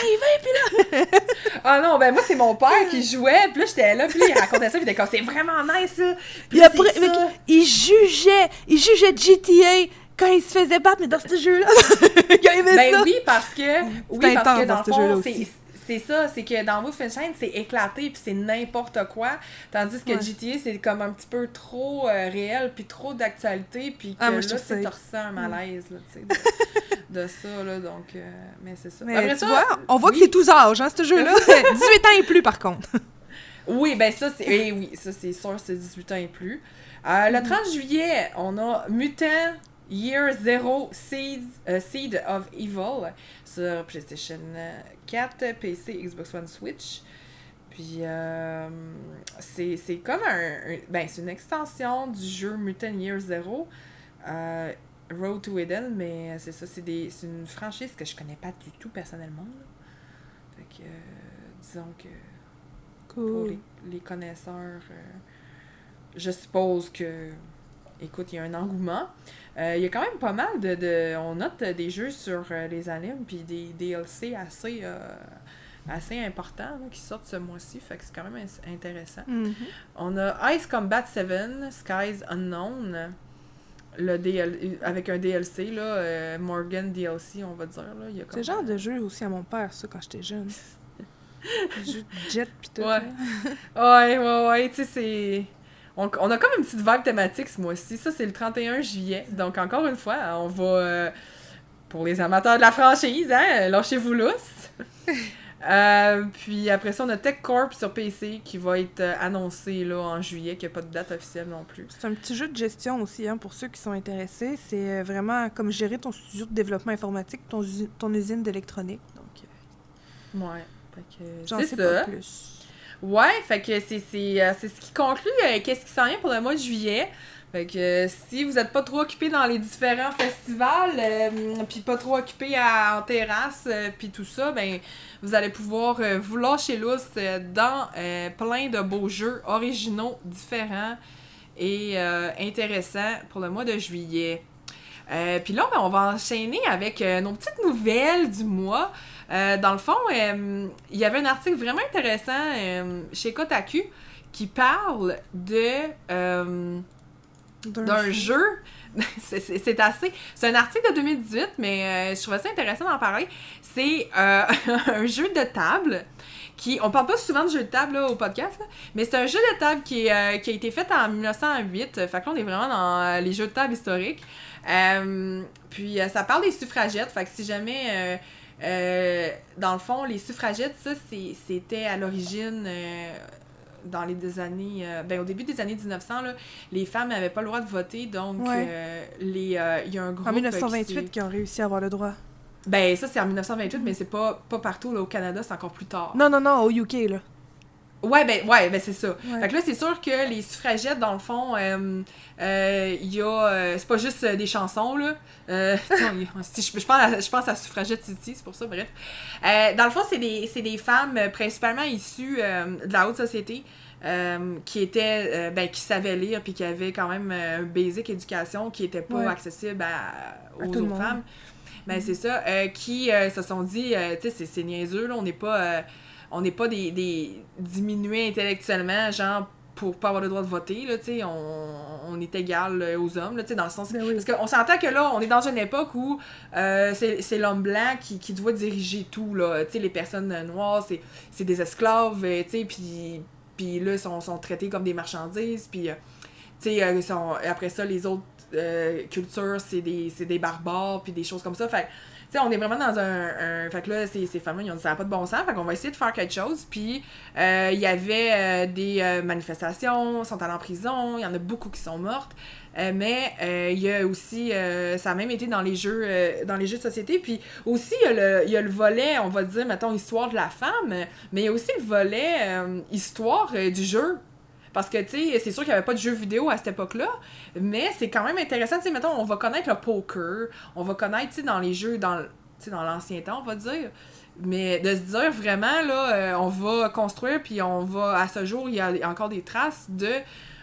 arrivé, puis [LAUGHS] Ah non, ben moi, c'est mon père qui jouait, puis là, j'étais là, puis là, il racontait ça, puis il était comme, c'est vraiment nice, ça. Là, après, mec, ça. il jugeait, il jugeait GTA quand il se faisait battre, mais dans ce jeu-là, [LAUGHS] il a aimé Ben ça. oui, parce que. Oui, intense parce que dans dans ce jeu-là aussi. C'est. C'est ça, c'est que dans Wolfenstein, c'est éclaté puis c'est n'importe quoi. Tandis que Ouais. GTA, c'est comme un petit peu trop euh, réel puis trop d'actualité. Puis que Ah, moi, je là, tu ressens un malaise là, tu sais, de, [LAUGHS] de ça. Là, donc, euh, mais c'est ça. Mais Après tu ça, vois, on voit oui. que c'est tous âges, hein, ce jeu-là. [LAUGHS] 18 ans et plus, par contre. [LAUGHS] Oui, ben ça, c'est eh oui, ça c'est sûr, c'est 18 ans et plus. Euh, le 30 juillet, on a Mutant Year Zero Seed, euh, Seed of Evil sur PlayStation 4, PC, Xbox One, Switch. Puis euh, c'est comme un, un- Ben, c'est une extension du jeu Mutant Year Zero. euh, Road to Eden, mais c'est ça, c'est des- c'est une franchise que je connais pas du tout personnellement. là. Fait que, euh, disons que pour les, les connaisseurs, euh, je suppose que, écoute, il y a un engouement. Euh, il y a quand même pas mal de, de- On note des jeux sur euh, les animes, puis des DLC assez, euh, assez importants là, qui sortent ce mois-ci, fait que c'est quand même intéressant. Mhm. On a Ice Combat 7, Skies Unknown, le DL, avec un DLC, là, euh, Morgan DLC, on va dire. Là. C'est le genre de jeu aussi à mon père, ça, quand j'étais jeune. [LAUGHS] Jeux de jet pis tout. Ouais. Ouais, ouais, ouais, tu sais, c'est... On, on a comme une petite vague thématique ce mois-ci. Ça, c'est le 31 juillet. Donc, encore une fois, on va... euh, pour les amateurs de la franchise, hein, lâchez-vous lousse. [LAUGHS] Euh, puis après ça, on a Tech Corp sur PC qui va être euh, annoncé là, en juillet, qui n'a pas de date officielle non plus. C'est un petit jeu de gestion aussi, hein, pour ceux qui sont intéressés. C'est euh, vraiment comme gérer ton studio de développement informatique, ton, usi- ton usine d'électronique. Donc, euh, Ouais. J'en sais ça. pas plus. Ouais, fait que c'est euh, ce qui conclut euh, qu'est-ce qui s'en vient pour le mois de juillet. Fait que euh, si vous êtes pas trop occupé dans les différents festivals, puis pas trop occupé en terrasse, puis tout ça, ben vous allez pouvoir vous lâcher lousse dans plein de beaux jeux originaux, différents et intéressants pour le mois de juillet. Puis là, ben, on va enchaîner avec nos petites nouvelles du mois. Euh, dans le fond, euh, il y avait un article vraiment intéressant euh, chez Kotaku qui parle de d'un jeu. [LAUGHS] c'est assez. C'est un article de 2018, mais je trouvais ça intéressant d'en parler. C'est [LAUGHS] un jeu de table qui. On parle pas souvent de jeu de table au podcast, mais c'est un jeu de table qui, qui a été fait en 1908. Fait que là, on est vraiment dans les jeux de table historiques. puis ça parle des suffragettes. Fait que si jamais. Dans le fond, les suffragettes, ça, c'était à l'origine dans les années. Euh, ben, au début des années 1900, là, les femmes n'avaient pas le droit de voter, donc euh, les euh, il y a un groupe. En 1928 qui, ont réussi à avoir le droit. Ben, ça, c'est en 1928, mais c'est pas, pas partout. Là, au Canada, c'est encore plus tard. Non, non, non, au UK, là. Ouais, ben, ouais, ben c'est ça. Fait que là, c'est sûr que les suffragettes, dans le fond, il y a. c'est pas juste des chansons, là. [LAUGHS] je, je, pense à, je pense à Suffragette City, c'est pour ça, bref. dans le fond, c'est des, des, femmes principalement issues de la haute société. qui étaient ben, qui savaient lire puis qui avaient quand même un basic éducation qui était pas accessible aux autres femmes ben c'est ça qui se sont dit tu sais c'est niaiseux là on n'est pas on n'est pas des, des diminués intellectuellement, genre pour pas avoir le droit de voter, là, tu on, on, est égal euh, aux hommes, là, dans le sens... Ben parce qu'on s'entend que là, on est dans une époque où euh, c'est l'homme blanc qui, qui, doit diriger tout, là, tu les personnes noires, c'est des esclaves, euh, tu sais, puis, puis là, sont, sont traités comme des marchandises, puis, tu sais, après ça, les autres cultures, c'est des, des barbares, puis des choses comme ça, fait on est vraiment dans un, Fait que là, ces, ces femmes-là, ils ont dit ça n'a pas de bon sens, fait qu'on va essayer de faire quelque chose. Puis, euh, il y avait euh, des euh, manifestations, sont allés en prison, il y en a beaucoup qui sont mortes. mais il y a aussi, ça a même été dans les jeux, dans les jeux de société. Puis aussi, il y, a le, y a le volet, on va dire, mettons, histoire de la femme, mais il y a aussi le volet histoire du jeu. Parce que, tu sais, c'est sûr qu'il n'y avait pas de jeux vidéo à cette époque-là, mais c'est quand même intéressant. Tu sais, mettons, on va connaître le poker, on va connaître, tu sais, dans les jeux, dans, dans l'ancien temps, on va dire. Mais de se dire vraiment, là, euh, on va construire, puis on va, à ce jour, il y a encore des traces de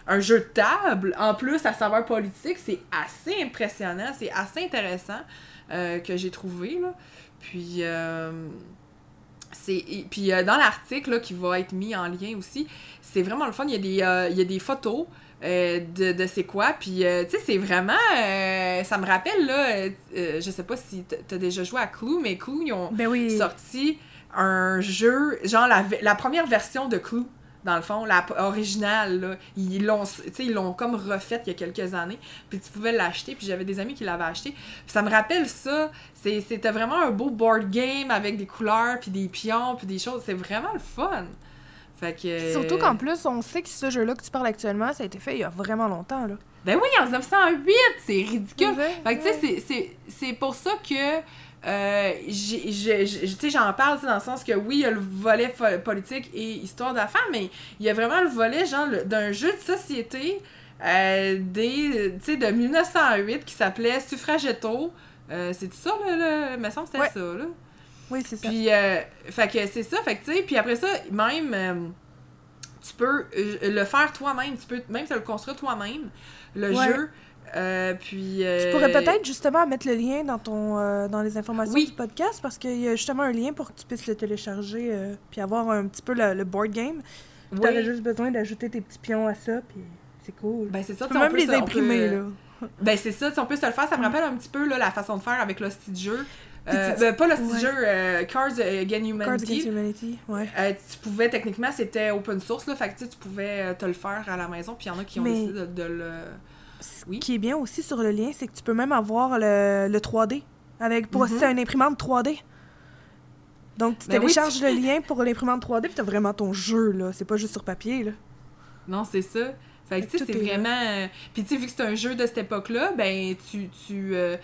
un jeu de table, en plus à savoir politique, c'est assez impressionnant, c'est assez intéressant euh, que j'ai trouvé, là. Puis, euh, c'est puis dans l'article qui va être mis en lien aussi, c'est vraiment le fun. Il y a des, euh, il y a des photos euh, de, de c'est quoi. Puis, euh, tu sais, c'est vraiment. ça me rappelle, là, je sais pas si t'as déjà joué à Clue, mais Clue, ils ont ben sorti un jeu, genre la, la première version de Clue dans le fond, la originale, là, ils l'ont, ils l'ont comme refaite il y a quelques années, puis tu pouvais l'acheter, puis j'avais des amis qui l'avaient acheté. ça me rappelle ça, c'était vraiment un beau board game avec des couleurs, puis des pions, puis des choses, c'est vraiment le fun. Surtout qu'en plus, on sait que ce jeu-là que tu parles actuellement, ça a été fait il y a vraiment longtemps, là. Ben oui, en 1908, c'est ridicule. Fait que tu sais, c'est pour ça que euh, j'en parle dans le sens que oui, il y a le volet politique et histoire d'affaires, mais il y a vraiment le volet genre d'un jeu de société euh, des, de 1908 qui s'appelait Suffragetto. Euh, c'est ça, là, me semble que c'était ça, là? Oui, c'est ça. Puis, euh, fait que c'est ça, fait que tu sais, puis après ça, même, euh, tu peux euh, le faire toi-même, tu peux même le construire toi-même, le jeu. puis, Tu pourrais peut-être justement mettre le lien dans ton dans les informations du podcast parce qu'il y a justement un lien pour que tu puisses le télécharger puis avoir un petit peu le, board game. Tu aurais juste besoin d'ajouter tes petits pions à ça puis c'est cool. Ben c'est ça, tu peux même les imprimer là. Ben c'est ça, on peut se le faire, ça me rappelle un petit peu là, la façon de faire avec le style jeu. Euh, ben, pas le ouais. jeu euh, Cards Against Humanity. Cards Against Humanity, ouais. Euh, tu pouvais, techniquement, c'était open source, là, fait que tu pouvais te le faire à la maison, puis il y en a qui ont décidé de, le... Oui? Ce qui est bien aussi sur le lien, c'est que tu peux même avoir le, le 3D, avec, pour mm une imprimante 3D. Donc, tu ben télécharges le [LAUGHS] lien pour l'imprimante 3D, puis t'as vraiment ton jeu, là. C'est pas juste sur papier, là. Non, c'est ça. Fait que, tu sais, c'est vraiment... Puis, tu sais, vu que c'est un jeu de cette époque-là, ben, tu... tu euh,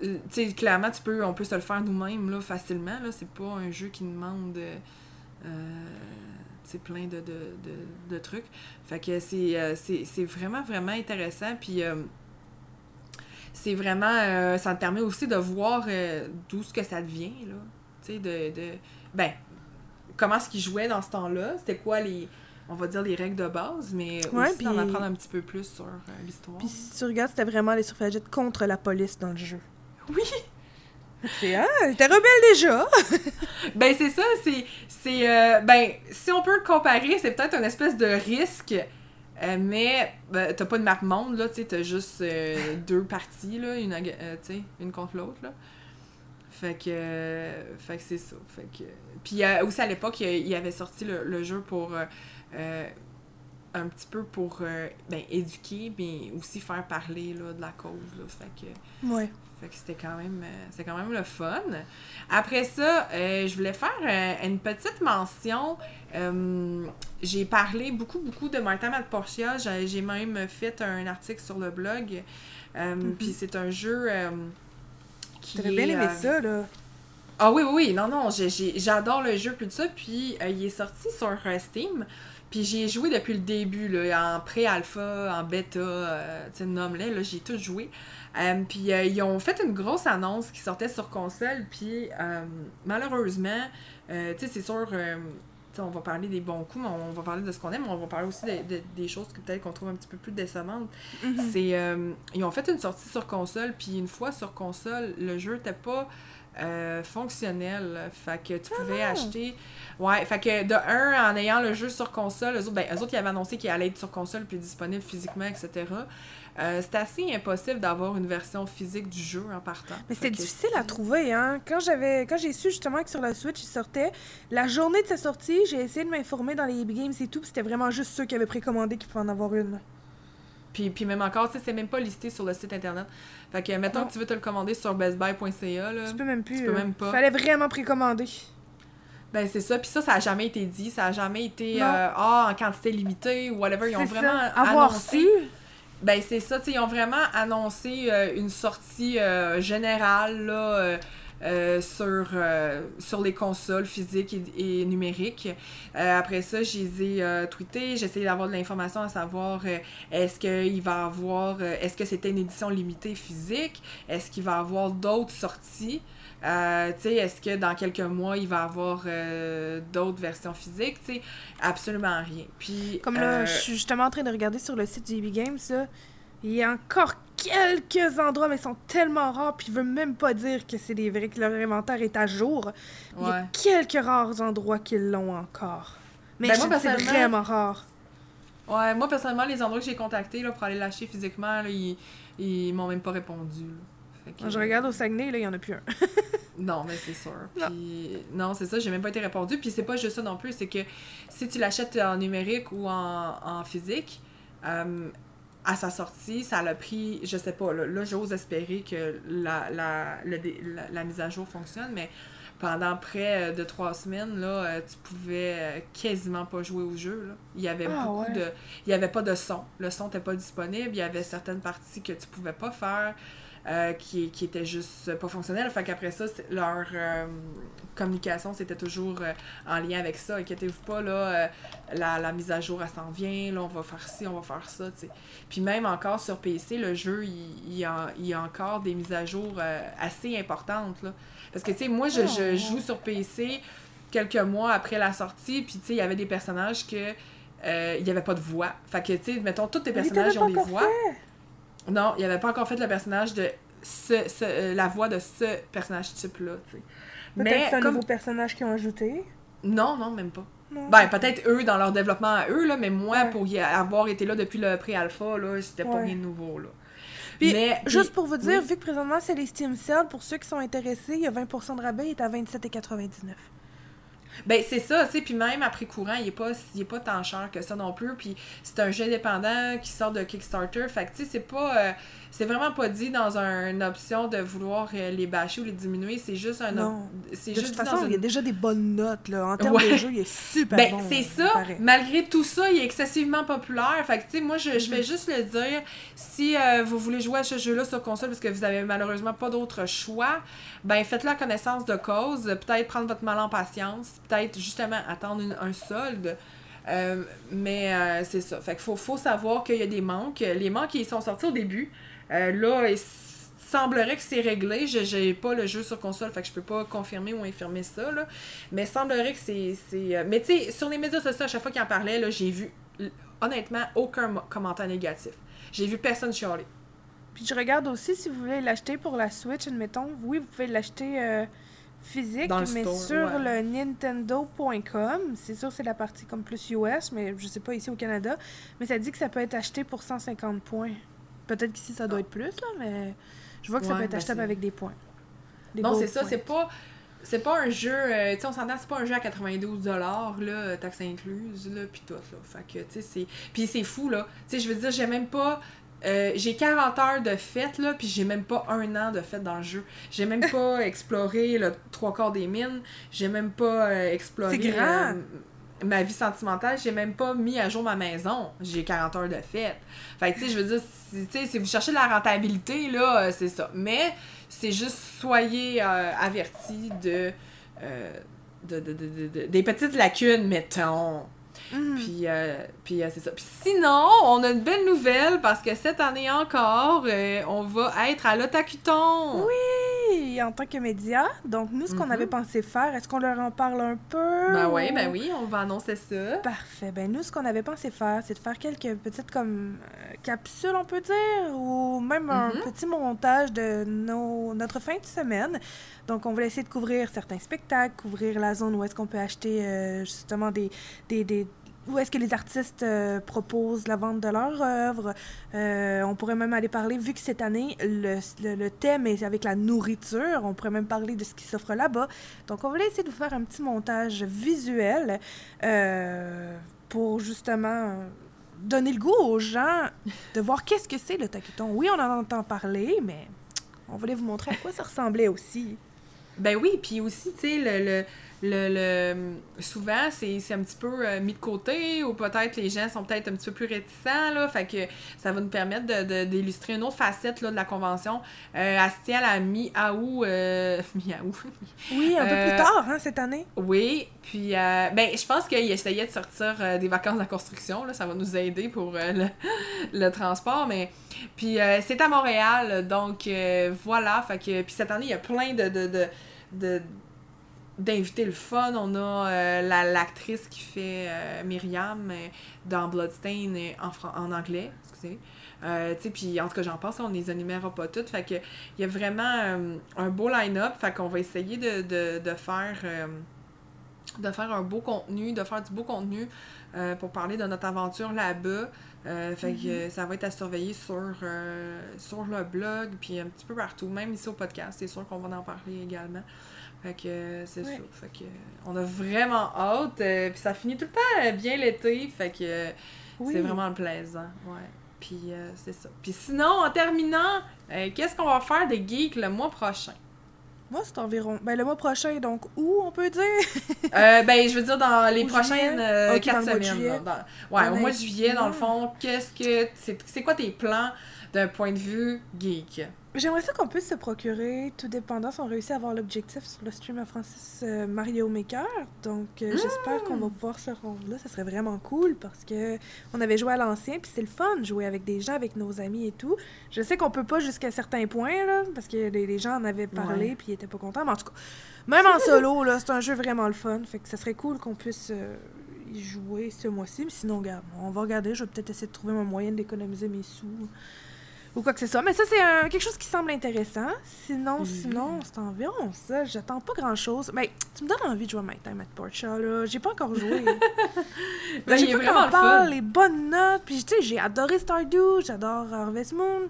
tu sais, clairement, tu peux, on peut se le faire nous-mêmes là, facilement. Là. C'est pas un jeu qui demande euh, plein de, de, de, trucs. Fait que c'est, euh, c'est, vraiment, vraiment intéressant. Puis euh, c'est vraiment. ça te permet aussi de voir d'où ce que ça devient. Là. Tu sais, de, de. Ben, comment est-ce qu'ils jouaient dans ce temps-là? C'était quoi les on va dire les règles de base, mais aussi d'en apprendre un petit peu plus sur l'histoire. Puis si tu regardes, c'était vraiment les suffragettes contre la police dans le jeu. Oui! C'est hein, t'es rebelle déjà. [LAUGHS] ben c'est ça, c'est c'est euh, ben si on peut le comparer, c'est peut-être une espèce de risque. euh, mais ben, t'as pas de map monde là, tu sais, t'as juste euh, [LAUGHS] deux parties là, une, euh, une contre l'autre là. Fait que, fait que c'est ça. Fait que, puis euh, aussi à l'époque, il, avait sorti le, le jeu pour un petit peu pour euh, ben, éduquer, mais aussi faire parler là, de la cause. Là. Fait que, Ouais. Fait que c'était quand même euh, c'était quand même le fun. Après ça, euh, je voulais faire euh, une petite mention. Euh, j'ai parlé beaucoup, beaucoup de Martin Portia. J'ai j'ai même fait un article sur le blog. Euh, Puis c'est un jeu qui T'aurais bien aimé ça, là. ah oui, oui, oui, non, non, j'adore le jeu, plus de ça, puis il est sorti sur Steam, puis j'y ai joué depuis le début, là, en pré-alpha, en bêta, tu sais, nomme-les, là, j'ai tout joué. Euh, puis euh, ils ont fait une grosse annonce qui sortait sur console, puis euh, malheureusement, euh, tu sais, c'est sûr, on va parler des bons coups, mais on va parler de ce qu'on aime, mais on va parler aussi de- de- des choses que peut-être qu'on trouve un petit peu plus décevantes. Mhm. C'est ils ont fait une sortie sur console, puis une fois sur console, le jeu n'était pas fonctionnel. Fait que tu pouvais non. acheter. Ouais, fait que de un, en ayant le jeu sur console, eux autres, ben, eux autres ils avaient annoncé qu'il allait être sur console puis disponible physiquement, etc. Euh, c'était assez impossible d'avoir une version physique du jeu en partant. Mais que difficile à trouver, hein. Quand j'avais, quand j'ai su justement que sur la Switch il sortait, la journée de sa sortie, j'ai essayé de m'informer dans les games et tout, c'était vraiment juste ceux qui avaient précommandé qui pouvaient en avoir une. Puis, puis même encore, tu sais, c'est même pas listé sur le site internet. Fait que, mettons Non. que tu veux te le commander sur bestbuy.ca, là. Tu peux même plus. tu peux euh, même pas. Fallait vraiment précommander. Ben, c'est ça. Puis ça, ça a jamais été dit. Ça a jamais été, euh, ah, en quantité limitée ou whatever. Ils ont C'est vraiment ça. Avoir annoncé. su. Ben, c'est ça. Ils ont vraiment annoncé euh, une sortie euh, générale, euh, sur, sur les consoles physiques et, numériques. Après ça, je les ai tweetés. J'ai essayé d'avoir de l'information à savoir est-ce qu'il va avoir. est-ce que c'était une édition limitée physique? Est-ce qu'il va avoir d'autres sorties? Euh, tu sais, est-ce que dans quelques mois, il va avoir euh, d'autres versions physiques? Tu sais, absolument rien. Puis, Comme là, euh, je suis justement en train de regarder sur le site JB Games, là. Il y a encore quelques endroits, mais ils sont tellement rares, puis ils veulent même pas dire que c'est des vrais, que leur inventaire est à jour. Il y a quelques rares endroits qui l'ont encore. Mais Ben, je moi, c'est vraiment rare. Ouais, moi personnellement, les endroits que j'ai contactés là, pour aller l'acheter physiquement, là, ils, ils m'ont même pas répondu. là. Que- Je regarde au Saguenay, là, il y en a plus un. [LAUGHS] Non, mais c'est sûr. Non. Puis, non, c'est ça, j'ai même pas été répondu. Puis c'est pas juste ça non plus, c'est que si tu l'achètes en numérique ou en, en physique, euh, à sa sortie, ça l'a pris, je sais pas, là, là, j'ose espérer que la, la, le dé- la, la mise à jour fonctionne, mais pendant près de trois semaines, là, euh, tu pouvais quasiment pas jouer au jeu. Là. Il y avait Ah, beaucoup ouais. de. Il y avait pas de son. Le son n'était pas disponible. Il y avait certaines parties que tu pouvais pas faire. Euh, qui, qui étaient juste pas fonctionnelles. Fait qu'après ça, leur euh, communication, c'était toujours euh, en lien avec ça. Inquiétez-vous pas, là, la, la mise à jour, elle s'en vient, là, on va faire ci, on va faire ça. Puis même encore sur PC, le jeu, il, il y, a, il y a encore des mises à jour assez importantes, là. Parce que, tu sais, moi, je, je Oh. joue sur PC quelques mois après la sortie, puis, tu sais, il y avait des personnages que... euh, il n'y avait pas de voix. Fait que, tu sais, mettons, tous tes personnages ont des voix. Non, il avait pas encore fait le personnage de ce, ce- euh, la voix de ce personnage type-là, tu sais. Peut-être Mais que c'est un comme... nouveau personnage qu'ils ont ajouté? Non, non, même pas. Non. Ben, peut-être eux dans leur développement à eux, là, mais moi, Ouais. pour y avoir été là depuis le pré-alpha, là, c'était pas Ouais. rien de nouveau, là. Puis, mais, Juste puis- pour vous dire, oui. vu que présentement c'est les Steam Sales, pour ceux qui sont intéressés, il y a 20% de rabais, il est à 27,99. Ben, c'est ça, tu sais, puis même après courant, il est pas, il est pas tant cher que ça non plus, puis c'est un jeu indépendant qui sort de Kickstarter, fait que, tu sais, c'est pas, euh, c'est vraiment pas dit dans un- une option de vouloir euh, les bâcher ou les diminuer, c'est juste un, Non. c'est De juste toute façon, il y a déjà des bonnes notes, là. En termes Ouais. de jeu, il est super Ben, bon. c'est ça. Malgré tout ça, il est excessivement populaire. Fait que, tu sais, moi, je, je vais Mhm. juste le dire. Si euh, vous voulez jouer à ce jeu-là sur console parce que vous avez malheureusement pas d'autre choix, ben, faites-le à connaissance de cause. Peut-être prendre votre mal en patience. Peut-être, justement, attendre une- un solde. Euh, mais euh, c'est ça. Fait qu'il faut, faut savoir qu'il y a des manques. Les manques, ils sont sortis au début. Euh, là, il semblerait que c'est réglé. Je j'ai pas le jeu sur console, fait que je peux pas confirmer ou infirmer ça. Là. Mais semblerait que c'est. euh, Mais tu sais, sur les médias sociaux, à chaque fois qu'il en parlait, là, j'ai vu honnêtement aucun commentaire négatif. J'ai vu personne chialer. Puis je regarde aussi si vous voulez l'acheter pour la Switch, admettons. Oui, vous pouvez l'acheter euh, physique, Dans le mais store, sur ouais. le Nintendo.com. C'est sûr, c'est la partie comme plus US, mais je sais pas ici au Canada. Mais ça dit que ça peut être acheté pour 150 points. Peut-être qu'ici, ça doit être plus, là, mais je vois que ça Ouais, peut être ben achetable avec des points. Des Non, c'est ça, c'est pas. C'est pas un jeu, euh, tu sais, on s'entend, c'est pas un jeu à 92 là, taxe incluse, là, pis tout, là. Fait que, tu sais, c'est... Puis c'est fou, là. Tu sais, je veux dire, j'ai même pas... euh, j'ai 40 heures de fête, là, puis j'ai même pas un an de fête dans le jeu. J'ai même pas [LAUGHS] exploré le trois quarts des mines. J'ai même pas euh, exploré... C'est grand. Euh, ma vie sentimentale, j'ai même pas mis à jour ma maison. J'ai 40 heures de fête. Fait que, tu sais, je veux dire, si, tu sais, si vous cherchez de la rentabilité, là, euh, c'est ça. Mais c'est juste, soyez euh, avertis de, euh, de, de- de- de- de- des petites lacunes, mettons. Mhm. Puis, euh, puis euh, c'est ça. Puis sinon, on a une belle nouvelle parce que cette année encore, euh, on va être à l'Otakuton. Oui, en tant que média. Donc, nous, ce qu'on Mhm. avait pensé faire, est-ce qu'on leur en parle un peu? Ben oui, ou- ben oui, on va annoncer ça. Parfait. Ben nous, ce qu'on avait pensé faire, c'est de faire quelques petites comme euh, capsules, on peut dire, ou même un Mhm. petit montage de nos, notre fin de semaine. Donc, on va essayer de couvrir certains spectacles, couvrir la zone où est-ce qu'on peut acheter euh, justement des, des, des- où est-ce que les artistes euh, proposent la vente de leurs œuvres. Euh, on pourrait même aller parler, vu que cette année, le, thème est avec la nourriture, on pourrait même parler de ce qui s'offre là-bas. Donc, on va essayer de vous faire un petit montage visuel euh, pour justement donner le goût aux gens de voir qu'est-ce que c'est le takuton. Oui, on en entend parler, mais on voulait vous montrer à quoi ça ressemblait aussi. Ben oui, puis aussi, tu sais, le, le, le- souvent, c'est c'est un petit peu euh, mis de côté, ou peut-être les gens sont peut-être un petit peu plus réticents, là, fait que ça va nous permettre de- de- d'illustrer une autre facette, là, de la convention. Euh, elle se tient à la mi-août, euh, [LAUGHS] mi-août, Oui, un peu Euh, plus tard, hein, cette année. oui, puis euh, ben, je pense qu'il essayait de sortir euh, des vacances de la construction, là, ça va nous aider pour euh, le, [LAUGHS] le transport, mais puis euh, c'est à Montréal, donc euh, voilà, fait que puis cette année il y a plein de de, de, d'invités le fun, on a euh, la l'actrice qui fait euh, Myriam euh, dans Bloodstain en, fran- en anglais, excusez. Tu puis en tout cas, j'en pense, on les énumérera pas toutes. Fait que il y a vraiment un beau line-up. Fait qu'on va essayer de, de, de faire de faire un beau contenu, de faire du beau contenu pour parler de notre aventure là-bas. Euh, fait que euh, ça va être à surveiller sur, euh, sur le blog, puis un petit peu partout, même ici au podcast. C'est sûr qu'on va en parler également. Fait que c'est Ouais. ça. Fait que on a vraiment hâte. euh, puis ça finit tout le temps euh, bien l'été. Fait que euh, Oui. c'est vraiment plaisant. Ouais. Puis c'est ça. Puis sinon, en terminant, qu'est-ce qu'on va faire des geeks le mois prochain? Moi, c'est environ. Ben, le mois prochain, donc, où on peut dire? Ben, je veux dire, dans [LAUGHS] les Au prochaines quatre dans le mois de semaines. juillet. là, dans- Ouais, au mois de juillet, dans le fond, qu'est-ce que. C'est quoi tes plans d'un point de vue geek? J'aimerais ça qu'on puisse se procurer, tout dépendant si on réussit à avoir l'objectif sur le stream à Francis euh, Mario Maker. Donc, euh, j'espère qu'on va pouvoir se rendre là. Ça serait vraiment cool parce que on avait joué à l'ancien, puis c'est le fun de jouer avec des gens, avec nos amis et tout. Je sais qu'on peut pas jusqu'à certains points, là, parce que les, les gens en avaient parlé, puis ils étaient pas contents. Mais en tout cas, même en solo, là, c'est un jeu vraiment le fun. Fait que ça serait cool qu'on puisse euh, y jouer ce mois-ci. Mais sinon, regarde, on va regarder. Je vais peut-être essayer de trouver un moyen d'économiser mes sous ou quoi que ce soit. Mais ça, c'est quelque chose qui semble intéressant. Sinon, Mhm. sinon, c'est environ ça. J'attends pas grand-chose. Mais tu me donnes envie de jouer à My Time at Portia, là. J'ai pas encore joué. [LAUGHS] Ben, j'ai vu vraiment qu'on le parle, les bonnes notes. Puis, tu sais, j'ai adoré Stardew, j'adore Harvest Moon.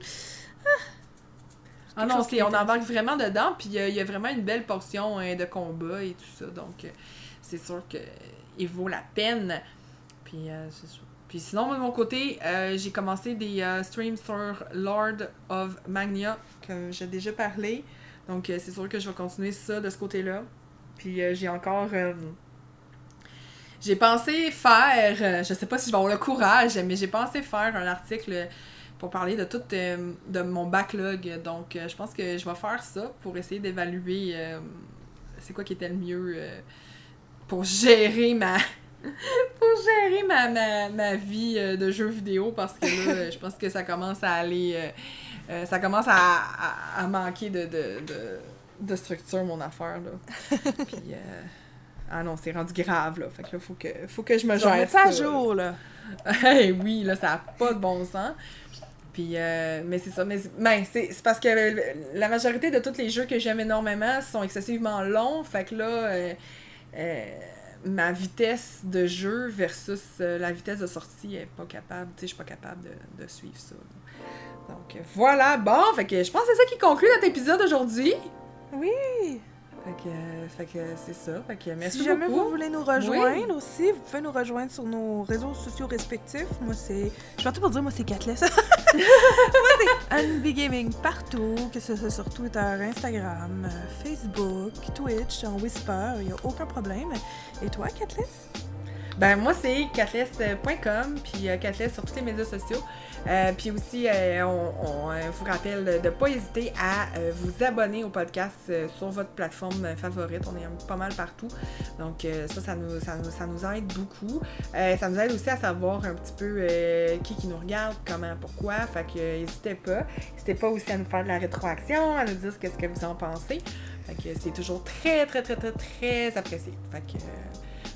Ah non, on embarque vraiment dedans, puis il y, a- il y a vraiment une belle portion hein, de combat et tout ça, donc euh, c'est sûr que il vaut la peine. Puis euh, c'est sûr. Puis sinon, de mon côté, euh, j'ai commencé des euh, streams sur Lord of Magnia, que j'ai déjà parlé. Donc euh, c'est sûr que je vais continuer ça de ce côté-là. Puis j'ai encore... j'ai pensé faire, je sais pas si je vais avoir le courage, mais j'ai pensé faire un article pour parler de tout de mon backlog. Donc, je pense que je vais faire ça pour essayer d'évaluer c'est quoi qui était le mieux pour gérer ma gérer ma, ma, ma vie euh, de jeu vidéo parce que là, [LAUGHS] je pense que ça commence à aller euh, euh, ça commence à, à, à manquer de, de, de, de structure mon affaire là. [LAUGHS] Puis euh, ah non, c'est rendu grave là. Fait que là, faut que faut que je me gère ça à jour, là. [LAUGHS] Hey, oui, là, ça n'a pas de bon sens. Puis, euh, mais c'est ça. Mais c'est ben, c'est parce que la majorité de tous les jeux que j'aime énormément sont excessivement longs. Fait que là, euh, ma vitesse de jeu versus euh, la vitesse de sortie est pas capable. Tu sais, je suis pas capable de, suivre ça. Donc, euh, voilà. Bon, fait que je pense que c'est ça qui conclut notre épisode aujourd'hui. Oui! Fait que, fait que c'est ça. Fait que merci si jamais beaucoup. vous voulez nous rejoindre aussi, vous pouvez nous rejoindre sur nos réseaux sociaux respectifs. Moi, c'est. Je vais tout pour dire, moi, c'est Catless. [LAUGHS] moi, c'est Anby Gaming partout, que ce soit sur Twitter, Instagram, euh, Facebook, Twitch, en Whisper, il n'y a aucun problème. Et toi, Catless? Ben, moi, c'est catless.com, puis euh, Catless sur tous les médias sociaux. Euh, puis aussi, euh, on, euh, vous rappelle de ne pas hésiter à vous abonner au podcast sur votre plateforme favorite. On est pas mal partout. Donc, ça, ça nous, ça, nous, ça nous aide beaucoup. Ça nous aide aussi à savoir un petit peu qui qui nous regarde, comment, pourquoi. Fait que n'hésitez pas. N'hésitez pas aussi à nous faire de la rétroaction, à nous dire ce que vous en pensez. Fait que c'est toujours très, très, très, très, très apprécié. Fait que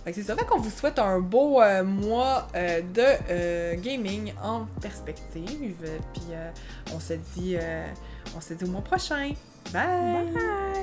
c'est ça. Qu'on vous souhaite un beau euh, mois euh, de euh, gaming en perspective. Puis on se dit on se dit au mois prochain. Bye! Bye!